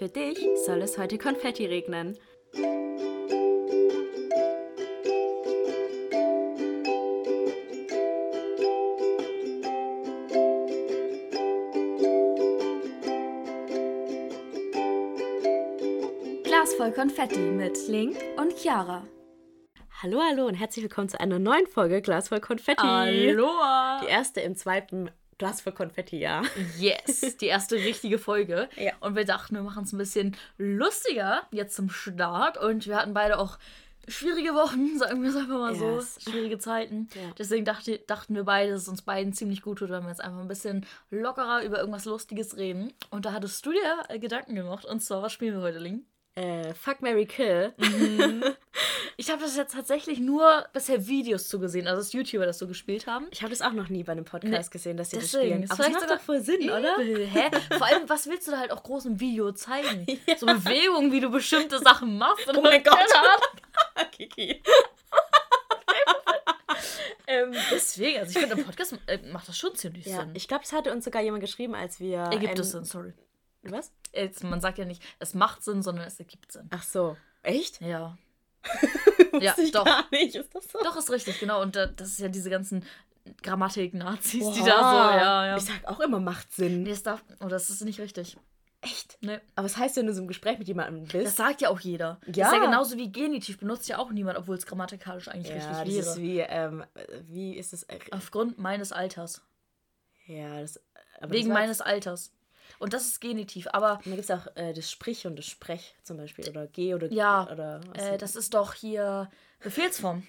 Für dich soll es heute Konfetti regnen. Glas voll Konfetti mit Link und Chiara. Hallo, hallo und herzlich willkommen zu einer neuen Folge Glas voll Konfetti. Hallo! Die erste im zweiten Glas voll Konfetti, ja. Yes, die erste richtige Folge. Ja. Und wir dachten, wir machen es ein bisschen lustiger jetzt zum Start. Und wir hatten beide auch schwierige Wochen, sagen wir es einfach mal so. Yes. Schwierige Zeiten. Ja. Deswegen dachte, dachten wir beide, dass es uns beiden ziemlich gut tut, wenn wir jetzt einfach ein bisschen lockerer über irgendwas Lustiges reden. Und da hattest du dir Gedanken gemacht. Und zwar, was spielen wir heute, Ling? Äh, fuck Mary Kill. Ich habe das jetzt tatsächlich nur bisher Videos zugesehen, also dass YouTuber das so gespielt haben. Ich habe das auch noch nie bei einem Podcast Nee, gesehen, dass sie das spielen. ist Aber vielleicht macht doch voll Sinn, oder? Übel, Hä? Vor allem, was willst du da halt auch groß im Video zeigen? So Bewegungen, wie du bestimmte Sachen machst. Oder Oh mein Gott. Kiki. Ähm, deswegen, also ich finde, im Podcast äh, macht das schon ziemlich Ja, Sinn. ich glaube, es hatte uns sogar jemand geschrieben, als wir. Ergibt es Sinn, sorry. Was? Jetzt, man sagt ja nicht, es macht Sinn, sondern es ergibt Sinn. Ach so. Echt? Ja. Ja, doch. gar nicht. Ist das so? Doch, ist richtig, genau. Und da, das ist ja diese ganzen Grammatik-Nazis, die da so, ja, ja. Ich sag auch immer, macht Sinn. Nee, das darf, oh, das ist nicht richtig. Echt? Nee. Aber es heißt, wenn du so im Gespräch mit jemandem Das bist. sagt ja auch jeder. Das Ja. ist ja genauso wie Genitiv benutzt ja auch niemand, obwohl es grammatikalisch eigentlich ja, richtig das wäre. ist wie, ähm, wie ist es? Äh, Aufgrund meines Alters. ja, das. Wegen das meines Alters. Und das ist Genitiv. Aber Und da gibt es auch äh, das Sprich und das Sprech zum Beispiel. Oder G oder Ja, Oder was äh, das ist doch hier Befehlsform.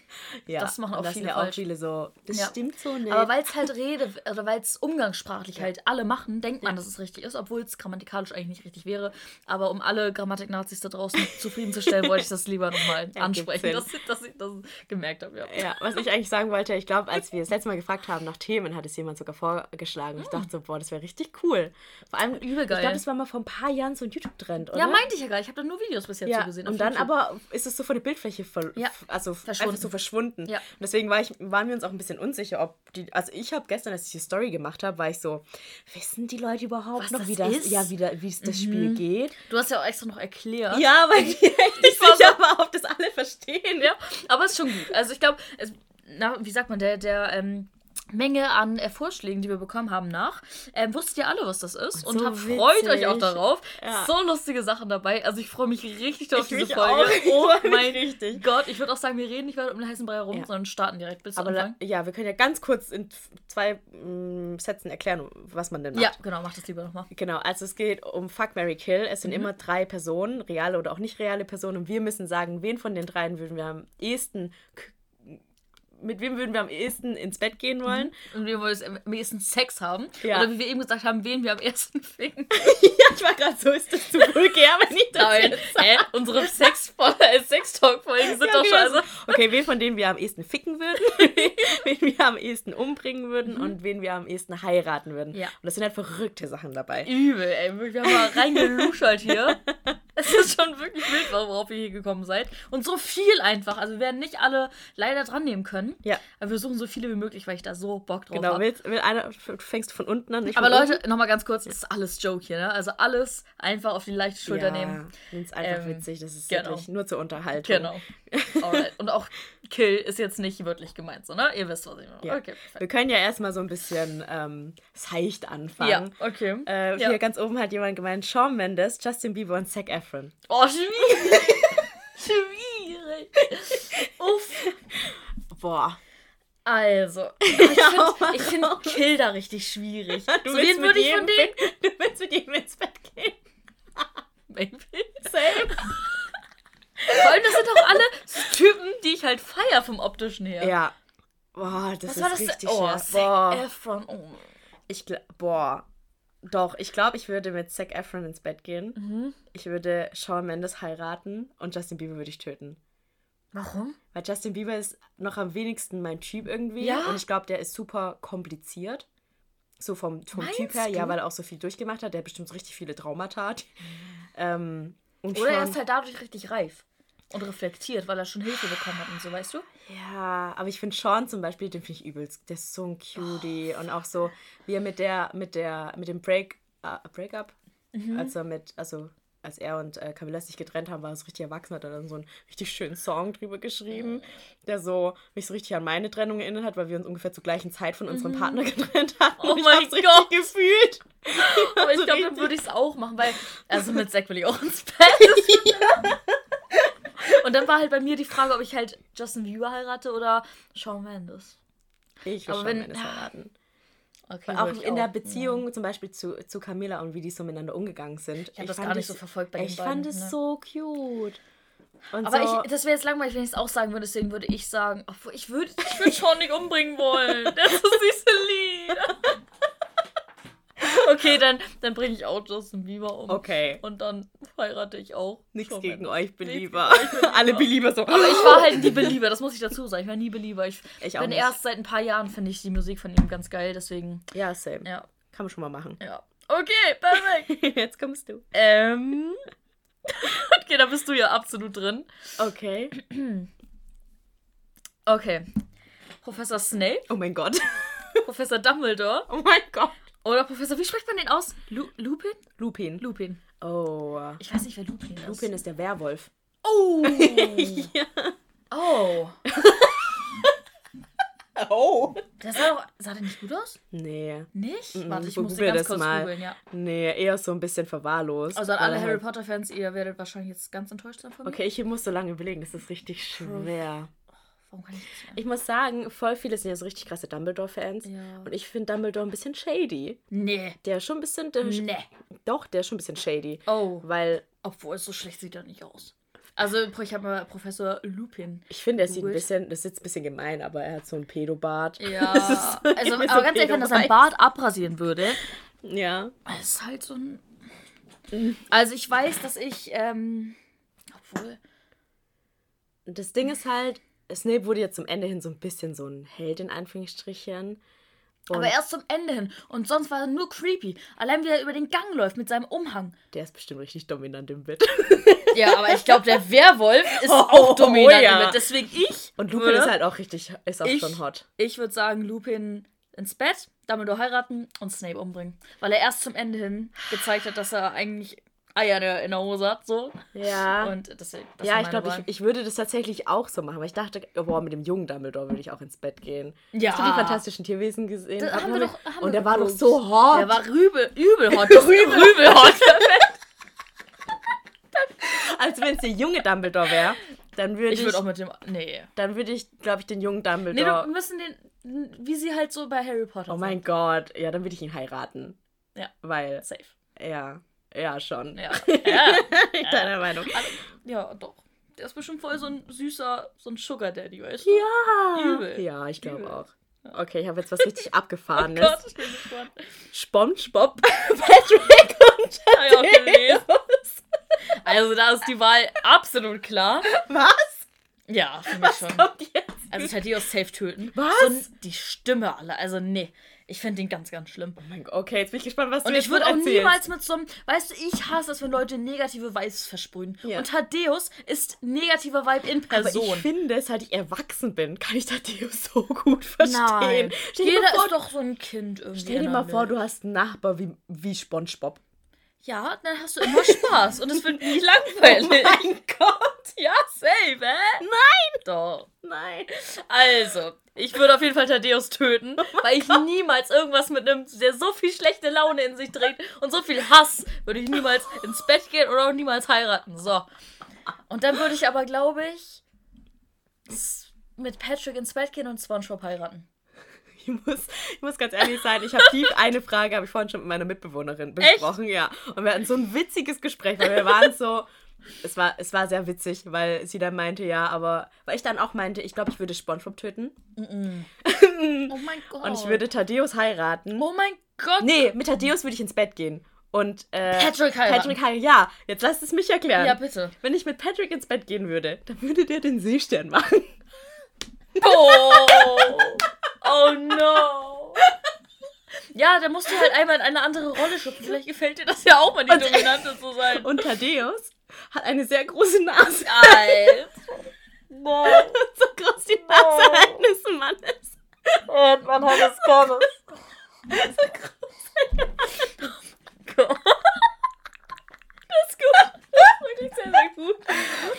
ja. das machen auch das viele ja auch viele so. Das Ja. stimmt so nicht. Aber weil es halt Rede, oder weil es umgangssprachlich halt alle machen, denkt man, dass es richtig ist, obwohl es grammatikalisch eigentlich nicht richtig wäre. Aber um alle Grammatik-Nazis da draußen zufriedenzustellen, wollte ich das lieber nochmal Ja, ansprechen, dass, ich- dass ich das gemerkt habe. Ja. Ja, was ich eigentlich sagen wollte, ich glaube, als wir das letzte Mal gefragt haben nach Themen, hat es jemand sogar vorgeschlagen. Ich dachte so, boah, das wäre richtig cool. Vor allem, Übel ich geil. glaube, das war mal vor ein paar Jahren so ein YouTube-Trend, oder? Ja, meinte ich ja gar nicht. Ich habe da nur Videos bisher ja, zugesehen. auf und dann YouTube. aber ist es so von der Bildfläche ver Ja, also verschwunden. einfach so verschwunden. Ja. Und deswegen war ich, waren wir uns auch ein bisschen unsicher, ob die. Also ich habe gestern, als ich die Story gemacht habe, war ich so, wissen die Leute überhaupt Was noch, das wie das, ist? Mhm. ja, wie, da, wie es das Spiel geht? Du hast ja auch extra noch erklärt. Ja, weil ich echt nicht sicher war, ob das alle verstehen. Ja, aber ist schon gut. Also ich glaube, wie sagt man, der, der ähm, Menge an äh, Vorschlägen, die wir bekommen haben nach, ähm, wusstet ihr alle, was das ist und so hab, freut euch auch darauf. Ja. So lustige Sachen dabei. Also ich freue mich richtig auf Ich diese Folge. Oh mein richtig. Gott, ich würde auch sagen, wir reden nicht weiter um den heißen Brei herum, Ja. sondern starten direkt. Du Aber anfangen? ja, wir können ja ganz kurz in zwei mm, Sätzen erklären, was man denn macht. Ja, genau, mach das lieber nochmal. Genau, also es geht um Fuck, Mary Kill. Es Mhm. sind immer drei Personen, reale oder auch nicht reale Personen. Und wir müssen sagen, wen von den dreien würden wir am ehesten, mit wem würden wir am ehesten ins Bett gehen wollen. Und wir wollen am ehesten Sex haben. Ja. Oder wie wir eben gesagt haben, wen wir am ersten ficken. ja, ich war gerade so, ist das zu vulgär, wenn ich das Nein, jetzt sage? hä? Unsere Sex Sex-Talk-Folgen sind Ja, doch also, Also, okay, wen von denen wir am ehesten ficken würden, wen wir am ehesten umbringen würden und wen wir am ehesten heiraten würden. Mhm. Ja. Und das sind halt verrückte Sachen dabei. Übel, ey. Wir haben mal reingeluschert hier. Es ist schon wirklich wild, worauf ihr hier gekommen seid. Und so viel einfach. Also wir werden nicht alle leider dran nehmen können. Ja. Aber wir suchen so viele wie möglich, weil ich da so Bock drauf Genau, habe. will, will einer, du fängst von unten an. Aber Leute, nochmal ganz kurz, das ist alles Joke hier, ne? Also alles einfach auf die leichte Schulter ja, nehmen. Nimm's einfach Ähm, witzig, das ist genau. wirklich nur zur Unterhaltung. Genau. Alright. Und auch Kill ist jetzt nicht wörtlich gemeint, so, ne? Ihr wisst, was ich meine. Ja. Okay, perfekt. Wir können ja erstmal so ein bisschen ähm, seicht anfangen. Ja, okay. Äh, ja. Hier ganz oben hat jemand gemeint, Shawn Mendes, Justin Bieber und Zac Efron. Oh, schwierig. schwierig. Uff. Boa. Also, ich finde find Kill da richtig schwierig. Du so, willst mit würde ich von denen... Du willst mit jedem ins Bett gehen. Maybe. Same. Vor allem, das sind auch alle Typen, die ich halt feier vom optischen her. Ja. Boah, das Was ist war das? richtig oh. Zac Boah. Efron. Oh. Ich boah. Doch, ich glaube, ich würde mit Zac Efron ins Bett gehen. Mhm. Ich würde Shawn Mendes heiraten und Justin Bieber würde ich töten. Warum? Weil Justin Bieber ist noch am wenigsten mein Typ irgendwie. Ja? Und ich glaube, der ist super kompliziert. So vom, vom Meinst Typ her, ja, du? weil er auch so viel durchgemacht hat. Der hat bestimmt so richtig viele Traumata. hat. Ähm, und Oder er schon- ist halt dadurch richtig reif und reflektiert, weil er schon Hilfe bekommen hat und so, weißt du? Ja, aber ich finde Sean zum Beispiel, den finde ich übelst. Der ist so ein Cutie. und auch so, wie er mit der, mit der, mit dem Break, äh, Breakup, Mhm. also mit, also als er und äh, Camilla sich getrennt haben, war es richtig erwachsen, hat er dann so einen richtig schönen Song drüber geschrieben, der so mich so richtig an meine Trennung erinnert hat, weil wir uns ungefähr zur gleichen Zeit von unserem Partner getrennt hatten. Mhm. Oh Und ich mein richtig Gott. gefühlt. Aber ich So glaube, dann richtig. würde ich es auch machen, weil, also mit Zack will ich auch ins Bett. Und dann war halt bei mir die Frage, ob ich halt Justin Bieber heirate oder Shawn Mendes. Ich will Aber wenn- Mendes heiraten. Okay, Auch ich in der auch, Beziehung zum Beispiel zu, zu Camilla und wie die so miteinander umgegangen sind. Ich habe das fand gar nicht es- so verfolgt bei Ich den fand beiden, es ne? so cute. Und Aber so, ich, das wäre jetzt langweilig, wenn ich es auch sagen würde, deswegen würde ich sagen, obwohl ich würde ich würd Sean nicht umbringen wollen. Der ist das süße Lied. Okay, dann, dann bringe ich auch Justin Bieber um. okay, Und dann heirate ich auch. nichts Shawn gegen Mendes. euch, Nichts Belieber. gegen euch, Belieber. Alle Belieber so. Aber ich war halt nie Belieber, das muss ich dazu sagen. Ich war nie Belieber. Ich, Ich bin nicht. erst seit ein paar Jahren, finde ich die Musik von ihm ganz geil, deswegen, Ja, same. ja. Kann man schon mal machen. Ja. Okay, perfekt. Jetzt kommst du. ähm. Okay, da bist du ja absolut drin. Okay. Okay. Professor Snape, Oh mein Gott. Professor Dumbledore Oh mein Gott. Oder Professor, wie spricht man den aus? Lu Lupin? Lupin. Lupin. Oh. Ich weiß nicht, wer Lupin ist. Lupin ist der Werwolf. Oh. ja. Oh. Oh. Der sah doch, sah der nicht gut aus? Nee. Nicht? Mm, Warte, ich musste ganz das kurz mal. googeln, ja. Nee, eher so ein bisschen verwahrlost. Also an alle Harry halt- Potter-Fans, ihr werdet wahrscheinlich jetzt ganz enttäuscht sein von mir. Okay, ich muss so lange überlegen, das ist richtig schwer. Warum kann ich das nicht? Ich muss sagen, voll viele sind ja so richtig krasse Dumbledore-Fans. Ja. Und ich finde Dumbledore ein bisschen shady. Nee. Der ist schon ein bisschen. Der Nee. Doch, der ist schon ein bisschen shady. Oh. Weil Obwohl, so schlecht sieht er nicht aus. Also, ich habe mal Professor Lupin. ich finde, er sieht ein bisschen. Das ist jetzt ein bisschen gemein, aber er hat so einen Pedobart. Ja. Das so also, irgendwie so aber ganz ehrlich, wenn er sein Pedo-Vibes. Bart abrasieren würde, Ja. es ist halt so ein. Also, ich weiß, dass ich. Ähm, obwohl. Das Ding ist halt, Snape wurde ja zum Ende hin so ein bisschen so ein Held in Anführungsstrichen. Und Aber erst zum Ende hin. Und sonst war er nur creepy. Allein wie er über den Gang läuft mit seinem Umhang. der ist bestimmt richtig dominant im Bett. Ja, aber ich glaube, der Werwolf ist Oh, auch dominant. oh ja. damit. Deswegen ich. Und Lupin ist halt auch richtig, ist auch Ich- schon hot. Ich würde sagen, Lupin ins Bett, Dumbledore heiraten und Snape umbringen. Weil er erst zum Ende hin gezeigt hat, dass er eigentlich Eier in der, Hose hat, so. Ja. Und deswegen, das ja, war ich glaube, ich, ich würde das tatsächlich auch so machen, weil ich dachte, boah, mit dem jungen Dumbledore würde ich auch ins Bett gehen. Ja. Hast du die fantastischen Tierwesen gesehen? Das haben wir doch- haben und der war doch so hot. Der war rübel, übel hot. rübel, rübel hot. Als wenn es der junge Dumbledore wäre, dann würde Ich ich, würde auch mit dem. Nee. dann würde ich, glaube ich, den jungen Nee, wir Dumbledore. müssen den. Wie sie halt so bei Harry Potter oh mein Gott, ja, dann würde ich ihn heiraten. Ja. Weil, Safe. ja, ja, schon. Ja. ja. Deiner Meinung. Ja, doch. Der ist bestimmt voll so ein süßer, so ein Sugar Daddy, weißt du? Ja. Übel. Ja, ich glaube auch. Okay, ich habe jetzt was richtig Oh abgefahrenes. Gott, ich bin gespannt. SpongeBob, Patrick und gelesen. Thaddeus. Also da ist die Wahl absolut klar. Was? Ja, für mich schon. Kommt jetzt? Also Thaddeus safe töten. Was? So, die Stimme alle. Also nee. Ich finde den ganz, ganz schlimm. Oh mein Gott, okay, jetzt bin ich gespannt, was Und du ich jetzt würde auch erzählst. niemals mit so einem, weißt du, ich hasse es, wenn Leute negative Vibes versprühen. Ja. Und Thaddeus ist negativer Vibe in Aber Person. ich finde, seit ich erwachsen bin, kann ich Thaddeus so gut verstehen. Nein. Stell dir Jeder mal vor, ist doch so ein Kind irgendwie. stell dir mal vor, du hast einen Nachbar wie, wie SpongeBob. Ja, dann hast du immer Spaß und es wird nie langweilig. Oh mein Gott. ja, safe, hä? Nein. Doch. Nein. Also, ich würde auf jeden Fall Thaddeus töten, Oh weil ich niemals irgendwas mit einem, der so viel schlechte Laune in sich trägt und so viel Hass, würde ich niemals ins Bett gehen oder auch niemals heiraten. So. Und dann würde ich aber, glaube ich, mit Patrick ins Bett gehen und Spongebob heiraten. Ich muss, ich muss ganz ehrlich sein, ich habe die eine Frage, habe ich vorhin schon mit meiner Mitbewohnerin besprochen, ja. Und wir hatten so ein witziges Gespräch, weil wir waren so, es war, es war sehr witzig, weil sie dann meinte, ja, aber, weil ich dann auch meinte, ich glaube, ich würde Spongebob töten Oh mein Gott. und ich würde Thaddeus heiraten. Oh mein Gott. Nee, mit Thaddeus würde ich ins Bett gehen. Und äh, Patrick heiraten. Patrick heiraten. Ja, jetzt lass es mich erklären. Ja, bitte. Wenn ich mit Patrick ins Bett gehen würde, dann würde der den Seestern machen. Oh. Oh no. Ja, dann musst du halt einmal in eine andere Rolle schlüpfen. Vielleicht gefällt dir das ja auch mal, die Und- Dominante zu sein. Und Thaddeus hat eine sehr große Nase. Alter. No. so groß die Nase no. eines Mannes. Und man Edwin Hannes Gomez. so groß. Oh Gott. Das ist gut. Das ist sehr, sehr gut.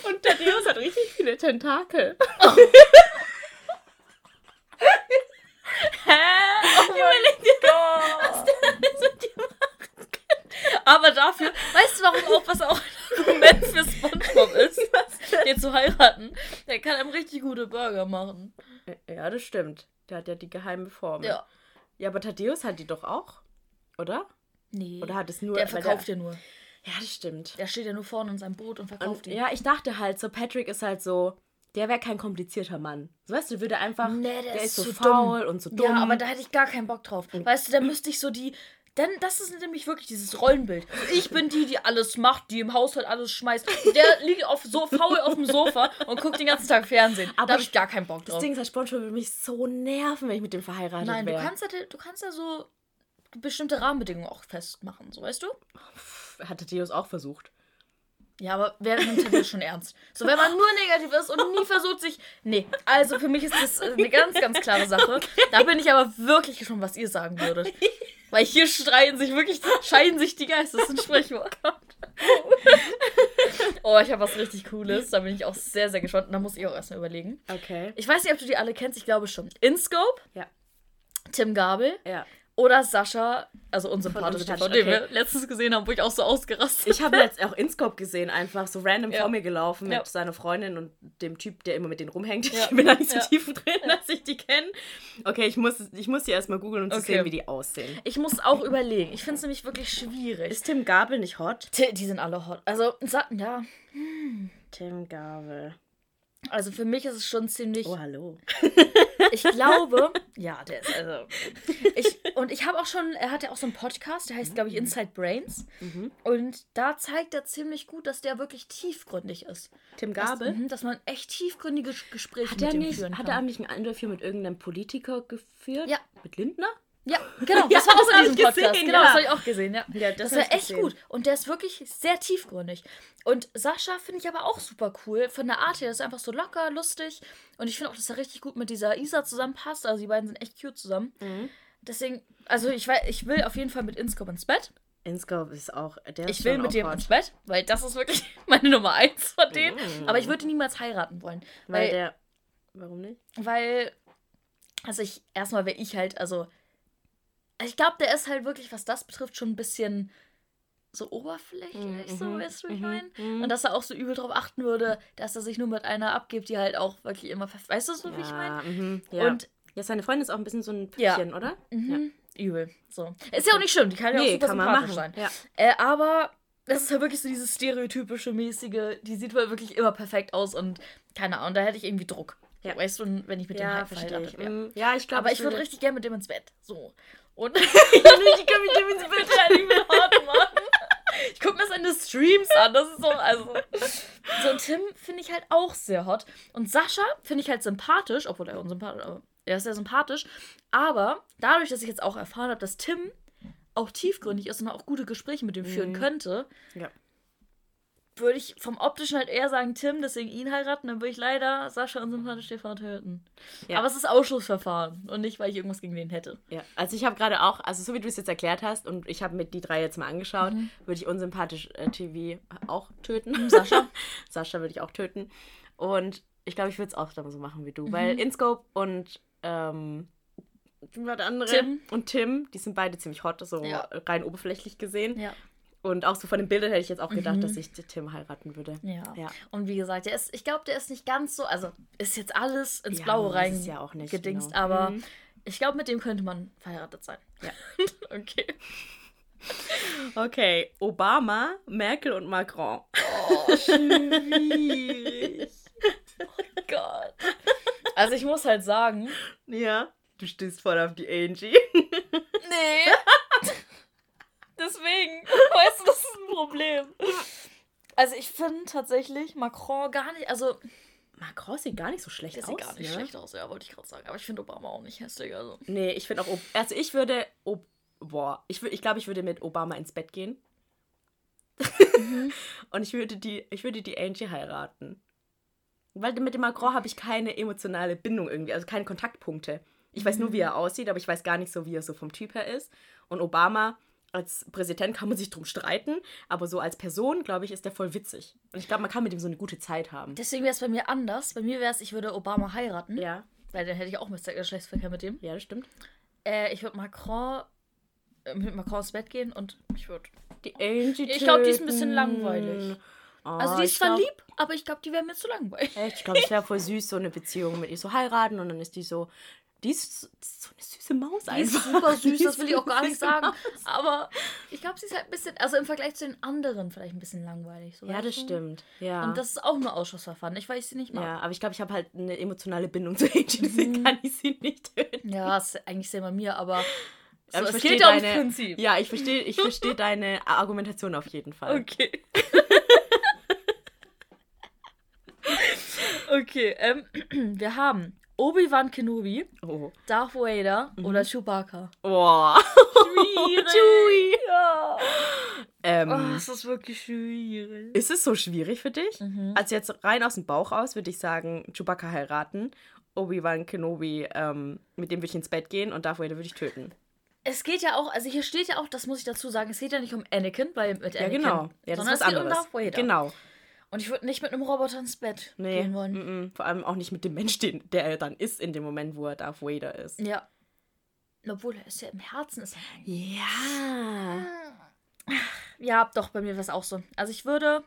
Und Thaddeus hat richtig viele Tentakel. Oh. Hä? Oh mein dir, Was der alles mit dir macht. Aber dafür, weißt du, warum auch was auch ein Argument für Spongebob ist, den zu heiraten? Der kann einem richtig gute Burger machen. Ja, das stimmt. Der hat ja die geheime Formel. Ja. Ja, aber Thaddeus hat die doch auch, oder? Nee. Oder hat es nur. der verkauft ja nur. Ja, das stimmt. Der steht ja nur vorne in seinem Boot und verkauft Und, ihn. ja, ich dachte halt so, Patrick ist halt so, der wäre kein komplizierter Mann. So, weißt du, würde einfach, Nee, der, ist so zu faul dumm. und so dumm. Ja, aber da hätte ich gar keinen Bock drauf. Weißt du, da müsste ich so die. Denn das ist nämlich wirklich dieses Rollenbild. Ich bin die, die alles macht, die im Haushalt alles schmeißt. Der liegt auf so faul auf dem Sofa und guckt den ganzen Tag Fernsehen. Aber da habe ich gar keinen Bock das drauf. Ding ist, halt, Spongebob würde mich so nerven, wenn ich mit dem verheiratet Nein, du wäre. kannst, ja, du kannst ja so bestimmte Rahmenbedingungen auch festmachen, so weißt du? Hat Thaddeus auch versucht. Ja, aber wer nimmt das schon ernst? So, wenn man nur negativ ist und nie versucht sich. Nee, also für mich ist das äh, eine ganz, ganz klare Sache. Da bin ich aber wirklich gespannt, was ihr sagen würdet. Weil hier streiten sich wirklich, scheiden sich die Geister. Das ist ein Sprichwort. Oh, ich habe was richtig Cooles. Da bin ich auch sehr, sehr gespannt. Und da muss ich auch erstmal überlegen. Okay. Ich weiß nicht, ob du die alle kennst. Ich glaube schon. InScope, Ja. Tim Gabel Ja. Oder Sascha, also unsympathisch, Von von Unsympathisch, dem wir okay. letztens gesehen haben, wo ich auch so ausgerastet Ich habe jetzt auch InScope gesehen, einfach so random Ja. vor mir gelaufen mit Ja. seiner Freundin und dem Typ, der immer mit denen rumhängt. Ja. Ich bin da nicht so tief drin, dass ich die kenne. Okay, ich muss, ich muss die erstmal googeln, um zu Okay. sehen, wie die aussehen. Ich muss auch überlegen. Ich finde es nämlich wirklich schwierig. Ist Tim Gabel nicht hot? Ti- Die sind alle hot. Also, ja. Tim Gabel. Also für mich ist es schon ziemlich. Oh, hallo. Ich glaube. ja, der ist also. Ich, und ich habe auch schon. Er hat ja auch so einen Podcast, der heißt, glaube ich, Inside Brains. Mhm. Und da zeigt er ziemlich gut, dass der wirklich tiefgründig ist. Tim Dass, Gabel? mhm, dass man echt tiefgründige Ges- Gespräche Hat mit er nicht, hat er nicht ein Interview mit irgendeinem Politiker geführt? Ja. Mit Lindner? Ja, genau. Ja, Das war auch in diesem Podcast. gesehen, genau, ja. das habe ich auch gesehen, ja. Ja, Das, das war echt gesehen. gut. Und der ist wirklich sehr tiefgründig. Und Sascha finde ich aber auch super cool. Von der Art her ist er einfach so locker, lustig. Und ich finde auch, dass er richtig gut mit dieser Isa zusammenpasst. Also die beiden sind echt cute zusammen. Mhm. Deswegen, also ich, weiß, ich will auf jeden Fall mit Inscope ins Bett. InScope ist auch. Der ist Ich will mit dem ins Bett, weil das ist wirklich meine Nummer eins von denen. Mhm. Aber ich würde niemals heiraten wollen. Weil Weil, der. Warum nicht? weil also ich, erstmal wäre ich halt, also, ich glaube, der ist halt wirklich, was das betrifft, schon ein bisschen so oberflächlich, so Mhm, weißt du, wie ich mhm, meine? mhm. Und dass er auch so übel drauf achten würde, dass er sich nur mit einer abgibt, die halt auch wirklich immer, weißt du so, wie ich meine? Mhm, ja. Und ja, seine Freundin ist auch ein bisschen so ein Ja. Püppchen, oder? Mhm. Übel. So. Ist ja auch nicht schlimm, die kann ja auch Nee, super kann man machen. sein. Ja. Äh, aber das ist ja wirklich so dieses stereotypische, mäßige, die sieht halt wirklich immer perfekt aus und keine Ahnung, da hätte ich irgendwie Druck. Ja. Weißt du, wenn ich mit dem Ja, halt verheiratet wäre. Mhm. Ja, ich glaube, Aber ich würde richtig gerne mit dem ins Bett. So. Und ich kann mit dem Bett. bitte halt nicht mehr hart machen. Ich gucke mir seine Streams an. Das ist so, also. So, und Tim finde ich halt auch sehr hot. Und Sascha finde ich halt sympathisch, obwohl er unsympathisch, aber er ist sehr sympathisch. Aber dadurch, dass ich jetzt auch erfahren habe, dass Tim auch tiefgründig ist und auch gute Gespräche mit ihm führen Mhm. könnte, Ja. Würde ich vom optischen halt eher sagen Tim, deswegen ihn heiraten, dann würde ich leider Sascha unsympathisch Stefan töten. Ja. Aber es ist Ausschlussverfahren und nicht, weil ich irgendwas gegen den hätte. Ja, also ich habe gerade auch, also so wie du es jetzt erklärt hast und ich habe mir die drei jetzt mal angeschaut, Mhm. würde ich unsympathisch äh, TV auch töten. Sascha? Sascha würde ich auch töten. Und ich glaube, ich würde es auch dann so machen wie du, Mhm. weil InScope und ähm, andere? Tim. Und Tim, die sind beide ziemlich hot, so Ja. rein oberflächlich gesehen. Ja. Und auch so von den Bildern hätte ich jetzt auch gedacht, Mhm. dass ich Tim heiraten würde. Ja. Ja. Und wie gesagt, der ist, ich glaube, der ist nicht ganz so, also ist jetzt alles ins Ja, Blaue rein es ja auch nicht, gedingst, genau. aber Mhm. ich glaube, mit dem könnte man verheiratet sein. Ja. okay. Okay, Obama, Merkel und Macron. Oh, schwierig. oh Gott. Also ich muss halt sagen, Ja. Du stehst voll auf die Angie. nee. Deswegen, weißt du, das ist ein Problem. Also ich finde tatsächlich Macron gar nicht, also Macron sieht gar nicht so schlecht der aus. sieht gar nicht ne? schlecht aus, ja, wollte ich gerade sagen. Aber ich finde Obama auch nicht hässlich, also. Nee, ich finde auch, also ich würde, Ob boah, ich, ich glaube, ich würde mit Obama ins Bett gehen. Mhm. Und ich würde die, ich würde die Angie heiraten. Weil mit dem Macron habe ich keine emotionale Bindung irgendwie, also keine Kontaktpunkte. Ich weiß nur, wie Mhm. er aussieht, aber ich weiß gar nicht so, wie er so vom Typ her ist. Und Obama als Präsident kann man sich drum streiten, aber so als Person, glaube ich, ist der voll witzig. Und ich glaube, man kann mit ihm so eine gute Zeit haben. Deswegen wäre es bei mir anders. Bei mir wäre es, ich würde Obama heiraten. Ja. Weil dann hätte ich auch mit Geschlechtsverkehr mit dem. Ja, das stimmt. Äh, ich würde Macron äh, mit Macron ins Bett gehen und ich würde. Die Angie Ich glaube, die ist ein bisschen langweilig. Oh, Also die ist ich zwar glaub- lieb, aber ich glaube, die wäre mir zu langweilig. Echt, ich glaube, es wäre voll süß, so eine Beziehung mit ihr so heiraten und dann ist die so. Die ist so, ist eine süße Maus Die ist einfach. super süß, Die das ist will ich auch gar nicht sagen. Maus. Aber ich glaube, sie ist halt ein bisschen, also im Vergleich zu den anderen vielleicht ein bisschen langweilig. So Ja, das du? stimmt. Ja. Und das ist auch nur Ausschussverfahren, nicht weil ich sie nicht mag. ja, aber ich glaube, ich habe halt eine emotionale Bindung zu Angie, deswegen Mhm. kann ich sie nicht töten. Ja, ist eigentlich sehr bei mir, aber, so, Aber ich es verstehe geht ja ums deine- Prinzip. Ja, ich verstehe ich versteh deine Argumentation auf jeden Fall. Okay. okay, ähm, wir haben Obi-Wan Kenobi, Oh. Darth Vader Mhm. oder Chewbacca. Oh. Schwierig. Chewie. Ja. Ähm, Oh, ist wirklich schwierig. Ist es so schwierig für dich? Mhm. Also jetzt rein aus dem Bauch aus würde ich sagen, Chewbacca heiraten, Obi-Wan Kenobi, ähm, mit dem würde ich ins Bett gehen und Darth Vader würde ich töten. Es geht ja auch, also hier steht ja auch, das muss ich dazu sagen, es geht ja nicht um Anakin, weil mit Ja, Anakin, genau. Ja, das sondern ist was es geht anderes. um Darth Vader. Genau. Und ich würde nicht mit einem Roboter ins Bett Nee, gehen wollen. mm -mm. vor allem auch nicht mit dem Mensch, den, der er dann ist in dem Moment, wo er Darth Vader ist. Ja. Obwohl, er ist ja im Herzen ist er eigentlich. Ja. Ja, doch, bei mir wäre es auch so. Also ich würde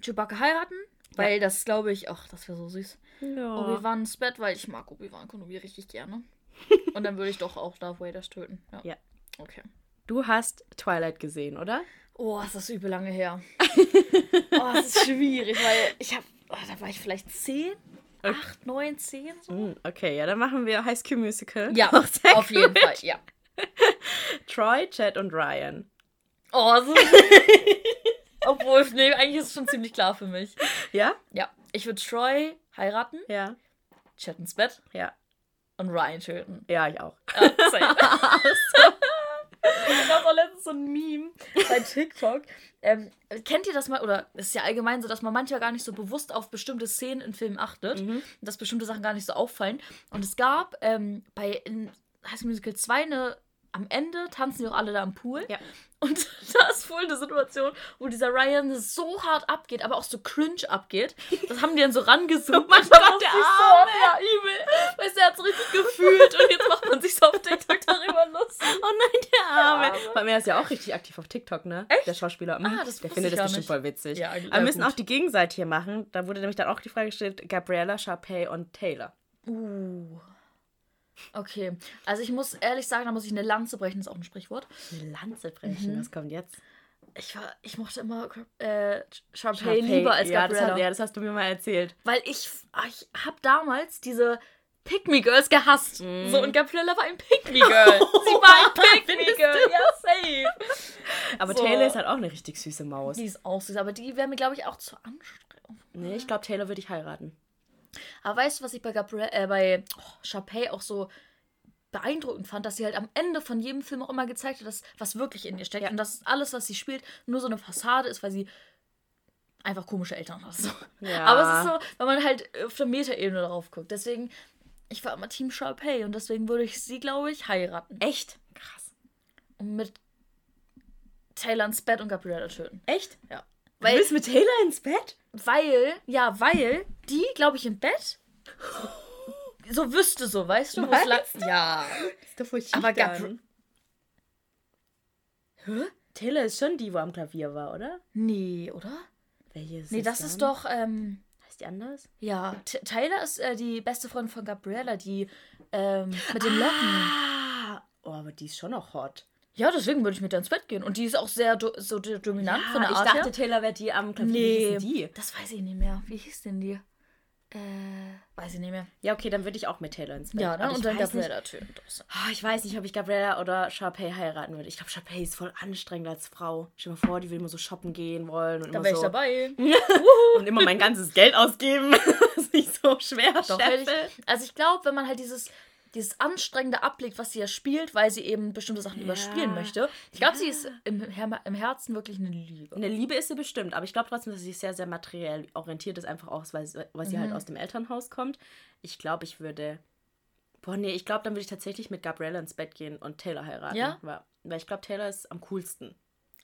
Chewbacca heiraten, weil das glaube ich, ach, das wäre so süß. ja. Obi-Wan ins Bett, weil ich mag Obi-Wan Kenobi richtig gerne. Und dann würde ich doch auch Darth Vader töten. Ja. Ja. Okay. Du hast Twilight gesehen, oder? Oh, ist das übel lange her. oh, das ist schwierig, weil ich habe, oh, da war ich vielleicht 10, 8, 9, 10 so. Mm, Okay, ja, dann machen wir High School Musical. Ja, sehr auf jeden. Fall, ja. Troy, Chad und Ryan. Oh, so. Obwohl, nee, eigentlich ist es schon ziemlich klar für mich. Ja? Ja, ich würde Troy heiraten, Ja. Chat ins Bett Ja. und Ryan töten. Ja, ich auch. Ja, safe. Da war letztens so ein Meme bei TikTok. Ähm, kennt ihr das mal? Oder es ist ja allgemein so, dass man manchmal gar nicht so bewusst auf bestimmte Szenen in Filmen achtet. Mhm. Dass bestimmte Sachen gar nicht so auffallen. Und es gab ähm, bei in High School Musical 2 eine. Am Ende tanzen die auch alle da am Pool. Ja. Und da ist wohl eine Situation, wo dieser Ryan so hart abgeht, aber auch so cringe abgeht. Das haben die dann so rangezoomt. Oh mein Gott, der ich so, ja, übel. Weißt du, er hat es richtig gefühlt und jetzt macht man sich so auf TikTok darüber lustig. Oh nein, der Arme. Arme. Bei mir ist ja auch richtig aktiv auf TikTok, ne? Echt? Der Schauspieler. Mhm. Ah, das der findet das bestimmt nicht. voll witzig. Ja, Aber wir müssen gut. auch die Gegenseite hier machen. Da wurde nämlich dann auch die Frage gestellt: Gabriella, Sharpay und Taylor. Uh. Okay, also ich muss ehrlich sagen, da muss ich eine Lanze brechen, ist auch ein Sprichwort. Eine Lanze brechen, Mhm. was kommt jetzt? Ich, war, ich mochte immer äh, Sharpay, lieber als ja, das Gabriella. hat, ja, das hast du mir mal erzählt. Weil ich, ah, ich habe damals diese Pick-Me-Girls gehasst. Mhm. So, und Gabriella war ein Pick-Me-Girl. Sie war ein Pick-Me-Girl. ja, safe. Aber So. Taylor ist halt auch eine richtig süße Maus. Die ist auch süß, aber die wäre mir, glaube ich, auch zu anstrengend. Nee, ich glaube, Taylor würde ich heiraten. Aber weißt du, was ich bei Gabrielle, äh, bei oh, Sharpay auch so beeindruckend fand, dass sie halt am Ende von jedem Film auch immer gezeigt hat, dass was wirklich in ihr steckt Ja. und dass alles, was sie spielt, nur so eine Fassade ist, weil sie einfach komische Eltern hat. So. Ja. Aber es ist so, weil man halt auf der Metaebene darauf guckt. Deswegen, ich war immer Team Sharpay und deswegen würde ich sie, glaube ich, heiraten. Echt? Krass. Und mit Taylor ins Bett und Gabriella töten. Echt? Ja. Du Weil, willst mit Taylor ins Bett? weil, ja, weil die, glaube ich, im Bett so wüsste so, weißt du? Meinst lang- Ja. Ist doch voll Aber dann. Hä? Taylor ist schon die, wo am Klavier war, oder? Nee, oder? Welche ist Nee, das dann? ist doch, ähm, Heißt die anders? ja, T Taylor ist äh, die beste Freundin von Gabriella, die ähm, mit den Locken. Ah! Oh, aber die ist schon noch hot. Ja, deswegen würde ich mit ihr ins Bett gehen. Und die ist auch sehr do so do- dominant von der ich Art dachte, her. Taylor wäre die am Klavier. Nee, die? das weiß ich nicht mehr. Wie hieß denn die? Äh, weiß ich nicht mehr. Ja, okay, dann würde ich auch mit Taylor ins Bett. Ja, ne? Ich Und dann Gabriella töten. Das- Ah, ich weiß nicht, ob ich Gabriella oder Sharpay heiraten würde. Ich glaube, Sharpay ist voll anstrengend als Frau. Stell dir mal vor, die will immer so shoppen gehen wollen und Da wäre ich so dabei. und immer mein ganzes Geld ausgeben. das ist nicht so schwer. Doch, ich, also ich glaube, wenn man halt dieses, dieses Anstrengende ablegt, was sie ja spielt, weil sie eben bestimmte Sachen Ja. überspielen möchte. Ich glaube, Ja. sie ist im, im Herzen wirklich eine Liebe. Eine Liebe ist sie bestimmt, aber ich glaube trotzdem, dass sie sehr, sehr materiell orientiert ist, einfach auch, weil, sie- weil sie halt Mhm. aus dem Elternhaus kommt. Ich glaube, ich würde. Boah, nee, ich glaube, dann würde ich tatsächlich mit Gabriella ins Bett gehen und Taylor heiraten. Ja? Weil, Weil ich glaube, Taylor ist am coolsten.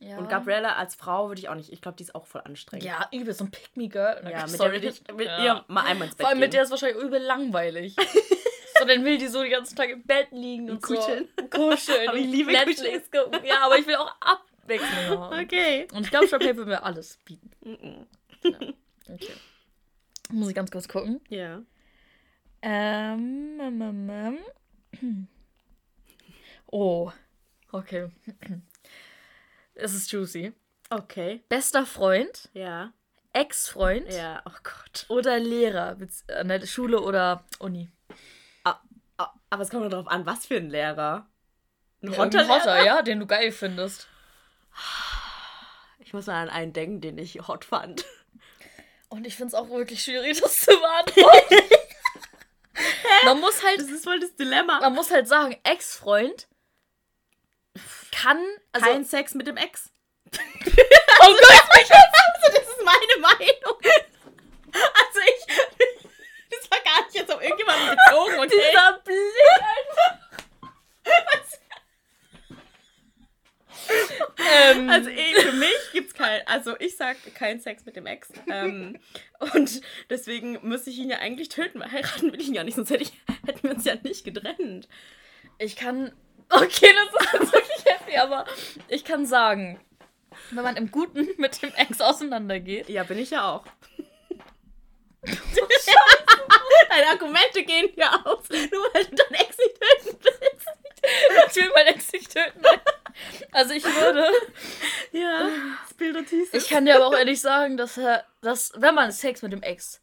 Ja. Und Gabriella als Frau würde ich auch nicht. Ich glaube, die ist auch voll anstrengend. Ja, übel, so ein Pick-Me-Girl. Ja, mit Sorry, der würde ich mit ja. ihr mal einmal ins Bett Vor allem mit gehen. der ist wahrscheinlich übel langweilig. so, dann will die so den ganzen Tag im Bett liegen und, kuscheln. So. Kuscheln. Aber ich und liebe Netflix gucken. Ja, aber ich will auch Abwechslung haben. Okay. Und ich glaube, Stadtpaper will mir alles bieten. Mhm. Okay. Muss ich ganz kurz gucken. Ja. Ähm, ähm, ähm. Oh. Okay. Es ist juicy. Okay. Bester Freund, Ja. Ex-Freund Ja. Oh Gott. oder Lehrer an der Schule oder Uni. Aber es kommt darauf an, was für ein Lehrer. Ein Irgendein Hotter-Lehrer? Hotter, ja, den du geil findest. Ich muss mal an einen denken, den ich hot fand. Und ich finde es auch wirklich schwierig, das zu beantworten. man muss halt, Das ist voll das Dilemma. man muss halt sagen, Ex-Freund kann, also, Kein Sex mit dem Ex. oh Gott, Also, das ist meine Meinung. Also ich. Nicht jetzt auf irgendjemanden bezogen, okay? dieser Blick einfach. ähm, Also eh, für mich gibt's kein, also ich sag kein Sex mit dem Ex. Ähm, und deswegen müsste ich ihn ja eigentlich töten, weil heiraten will ich ihn ja nicht, sonst hätte ich, hätten wir uns ja nicht getrennt. ich kann, okay, das ist wirklich happy, aber ich kann sagen, wenn man im Guten mit dem Ex auseinandergeht, Ja, bin ich ja auch. Deine Argumente gehen ja aus, nur weil du deinen Ex nicht töten willst. ich will meinen Ex nicht töten. Also ich würde, Ja, Spill the Tea, ich kann dir aber auch ehrlich sagen, dass er, dass, wenn man Sex mit dem Ex